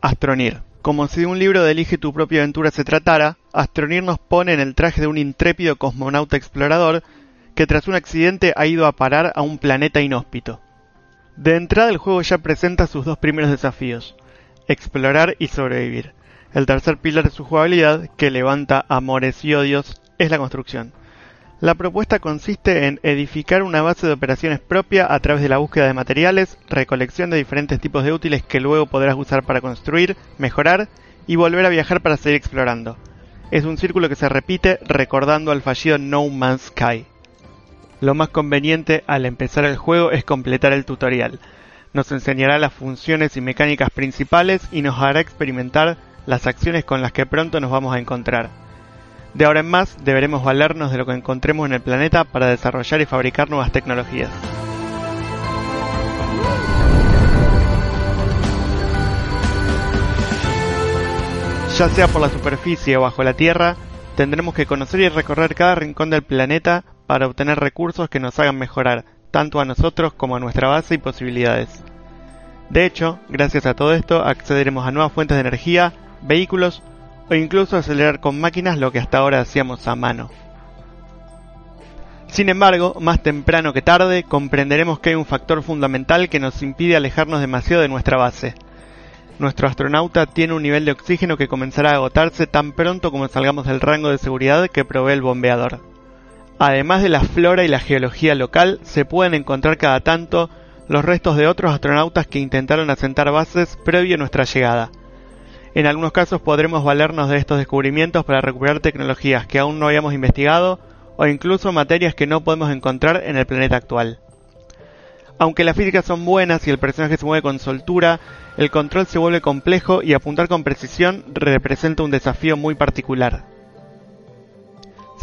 Astronir. Como si de un libro de Elige tu propia aventura se tratara, Astronir nos pone en el traje de un intrépido cosmonauta explorador que tras un accidente ha ido a parar a un planeta inhóspito. De entrada el juego ya presenta sus dos primeros desafíos, explorar y sobrevivir. El tercer pilar de su jugabilidad, que levanta amores y odios, es la construcción. La propuesta consiste en edificar una base de operaciones propia a través de la búsqueda de materiales, recolección de diferentes tipos de útiles que luego podrás usar para construir, mejorar y volver a viajar para seguir explorando. Es un círculo que se repite recordando al fallido No Man's Sky. Lo más conveniente al empezar el juego es completar el tutorial. Nos enseñará las funciones y mecánicas principales y nos hará experimentar las acciones con las que pronto nos vamos a encontrar. De ahora en más deberemos valernos de lo que encontremos en el planeta para desarrollar y fabricar nuevas tecnologías. Ya sea por la superficie o bajo la Tierra, tendremos que conocer y recorrer cada rincón del planeta para obtener recursos que nos hagan mejorar tanto a nosotros como a nuestra base y posibilidades. De hecho, gracias a todo esto accederemos a nuevas fuentes de energía, vehículos o incluso acelerar con máquinas lo que hasta ahora hacíamos a mano. Sin embargo, más temprano que tarde, comprenderemos que hay un factor fundamental que nos impide alejarnos demasiado de nuestra base. Nuestro astronauta tiene un nivel de oxígeno que comenzará a agotarse tan pronto como salgamos del rango de seguridad que provee el bombeador. Además de la flora y la geología local, se pueden encontrar cada tanto los restos de otros astronautas que intentaron asentar bases previo a nuestra llegada. En algunos casos podremos valernos de estos descubrimientos para recuperar tecnologías que aún no habíamos investigado o incluso materias que no podemos encontrar en el planeta actual. Aunque las físicas son buenas y el personaje se mueve con soltura, el control se vuelve complejo y apuntar con precisión representa un desafío muy particular.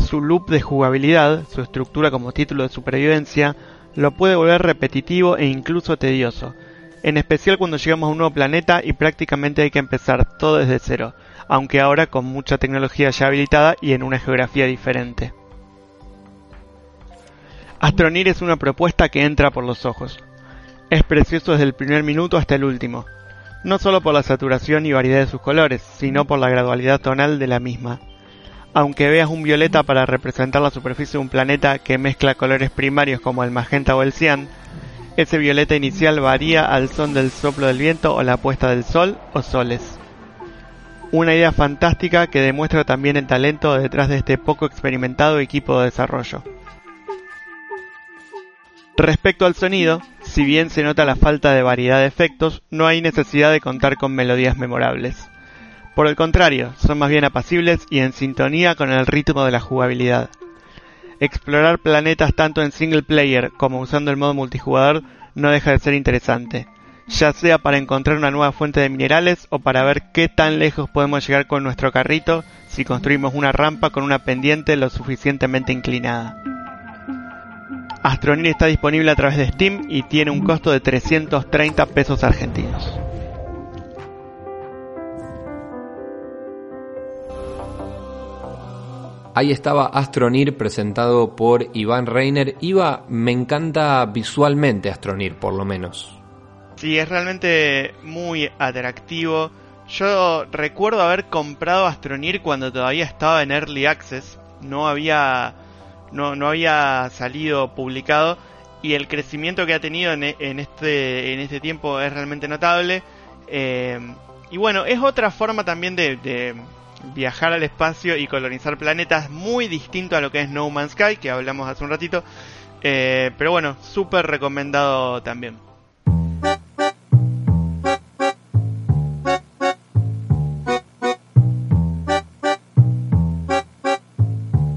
Su loop de jugabilidad, su estructura como título de supervivencia, lo puede volver repetitivo e incluso tedioso, en especial cuando llegamos a un nuevo planeta y prácticamente hay que empezar todo desde cero, aunque ahora con mucha tecnología ya habilitada y en una geografía diferente. Astronir es una propuesta que entra por los ojos. Es precioso desde el primer minuto hasta el último, no solo por la saturación y variedad de sus colores, sino por la gradualidad tonal de la misma. Aunque veas un violeta para representar la superficie de un planeta que mezcla colores primarios como el magenta o el cian, ese violeta inicial varía al son del soplo del viento o la puesta del sol o soles. Una idea fantástica que demuestra también el talento detrás de este poco experimentado equipo de desarrollo. Respecto al sonido, si bien se nota la falta de variedad de efectos, no hay necesidad de contar con melodías memorables. Por el contrario, son más bien apacibles y en sintonía con el ritmo de la jugabilidad. Explorar planetas tanto en single player como usando el modo multijugador no deja de ser interesante, ya sea para encontrar una nueva fuente de minerales o para ver qué tan lejos podemos llegar con nuestro carrito si construimos una rampa con una pendiente lo suficientemente inclinada. Astronir está disponible a través de Steam y tiene un costo de 330 pesos argentinos. Ahí estaba Astronir presentado por Iván Reiner. Iba, me encanta visualmente Astronir, por lo menos. Sí, es realmente muy atractivo. Yo recuerdo haber comprado Astronir cuando todavía estaba en Early Access. No había, no, no había salido publicado. Y el crecimiento que ha tenido en, en este, en este tiempo es realmente notable. Eh, y bueno, es otra forma también de, de viajar al espacio y colonizar planetas muy distinto a lo que es No Man's Sky, que hablamos hace un ratito. Eh, pero bueno, súper recomendado también.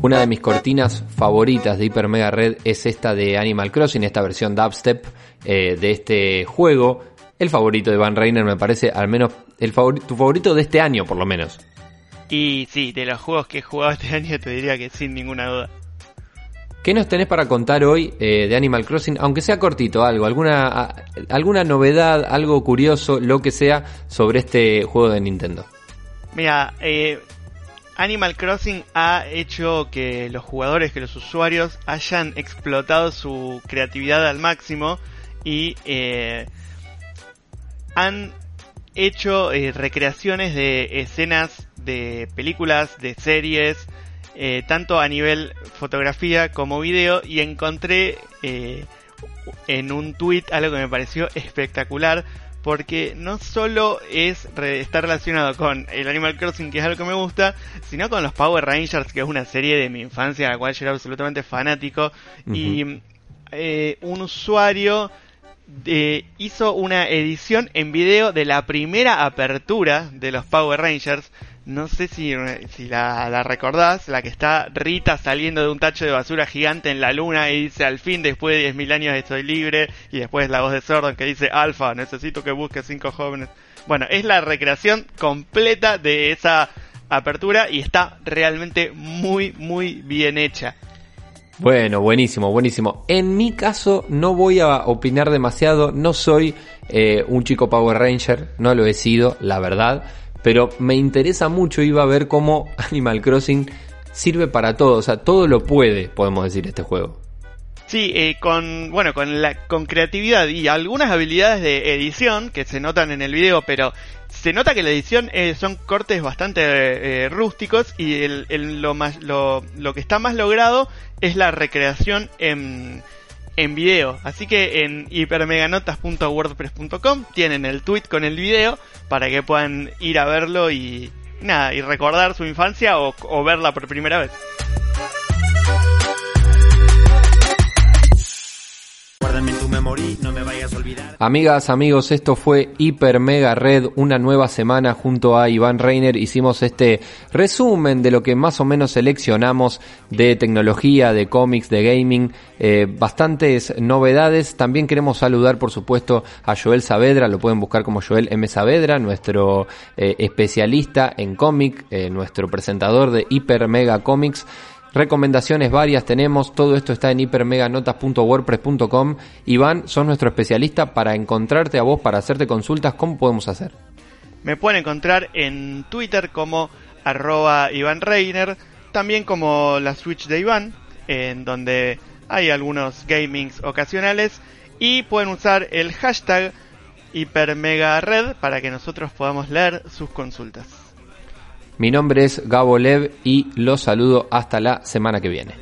Una de mis cortinas favoritas de Hyper Mega Red es esta de Animal Crossing, esta versión dubstep eh, de este juego. El favorito de Van Reiner me parece, al menos, el tu favorito de este año, por lo menos. Y sí, de los juegos que he jugado este *laughs* año te diría que sin ninguna duda. ¿Qué nos tenés para contar hoy eh, de Animal Crossing? Aunque sea cortito, algo, alguna, a- alguna novedad, algo curioso, lo que sea, sobre este juego de Nintendo. Mira, eh, Animal Crossing ha hecho que los jugadores, que los usuarios hayan explotado su creatividad al máximo y eh, han hecho eh, recreaciones de escenas de películas, de series, eh, tanto a nivel fotografía como video y encontré eh, en un tweet algo que me pareció espectacular porque no solo es re- está relacionado con el Animal Crossing que es algo que me gusta sino con los Power Rangers que es una serie de mi infancia a la cual yo era absolutamente fanático y eh, un usuario eh, hizo una edición en video de la primera apertura de los Power Rangers. No sé si, la recordás, la que está Rita saliendo de un tacho de basura gigante en la luna y dice al fin después de 10.000 años estoy libre y después la voz de Sordon que dice Alfa, necesito que busques cinco jóvenes. Bueno, es la recreación completa de esa apertura y está realmente muy muy bien hecha. Bueno, buenísimo, buenísimo. En mi caso no voy a opinar demasiado, no soy eh, un chico Power Ranger, no lo he sido, la verdad, pero me interesa mucho, iba a ver cómo Animal Crossing sirve para todo, o sea, todo lo puede, podemos decir, este juego. Sí, eh, con bueno, con la con creatividad y algunas habilidades de edición que se notan en el video, pero se nota que la edición eh, son cortes bastante eh, rústicos y el, el- lo más lo, lo que está más logrado es la recreación en en video. Así que en hipermeganotas.wordpress.com tienen el tweet con el video para que puedan ir a verlo y nada, y recordar su infancia o, verla por primera vez. Amigas, amigos, esto fue Hiper Mega Red, una nueva semana junto a Iván Reiner. Hicimos este resumen de lo que más o menos seleccionamos de tecnología, de cómics, de gaming, eh, bastantes novedades. También queremos saludar, por supuesto, a Joel Saavedra, lo pueden buscar como Joel M. Saavedra, nuestro eh, especialista en cómic, eh, nuestro presentador de Hiper Mega Comics. Recomendaciones varias tenemos, todo esto está en hipermeganotas.wordpress.com. Iván, sos nuestro especialista para encontrarte a vos, para hacerte consultas, ¿cómo podemos hacer? Me pueden encontrar en Twitter como arroba también como la Switch de Iván, en donde hay algunos gamings ocasionales, y pueden usar el hashtag HiperMegaRed para que nosotros podamos leer sus consultas. Mi nombre es Gabo Lev y los saludo hasta la semana que viene.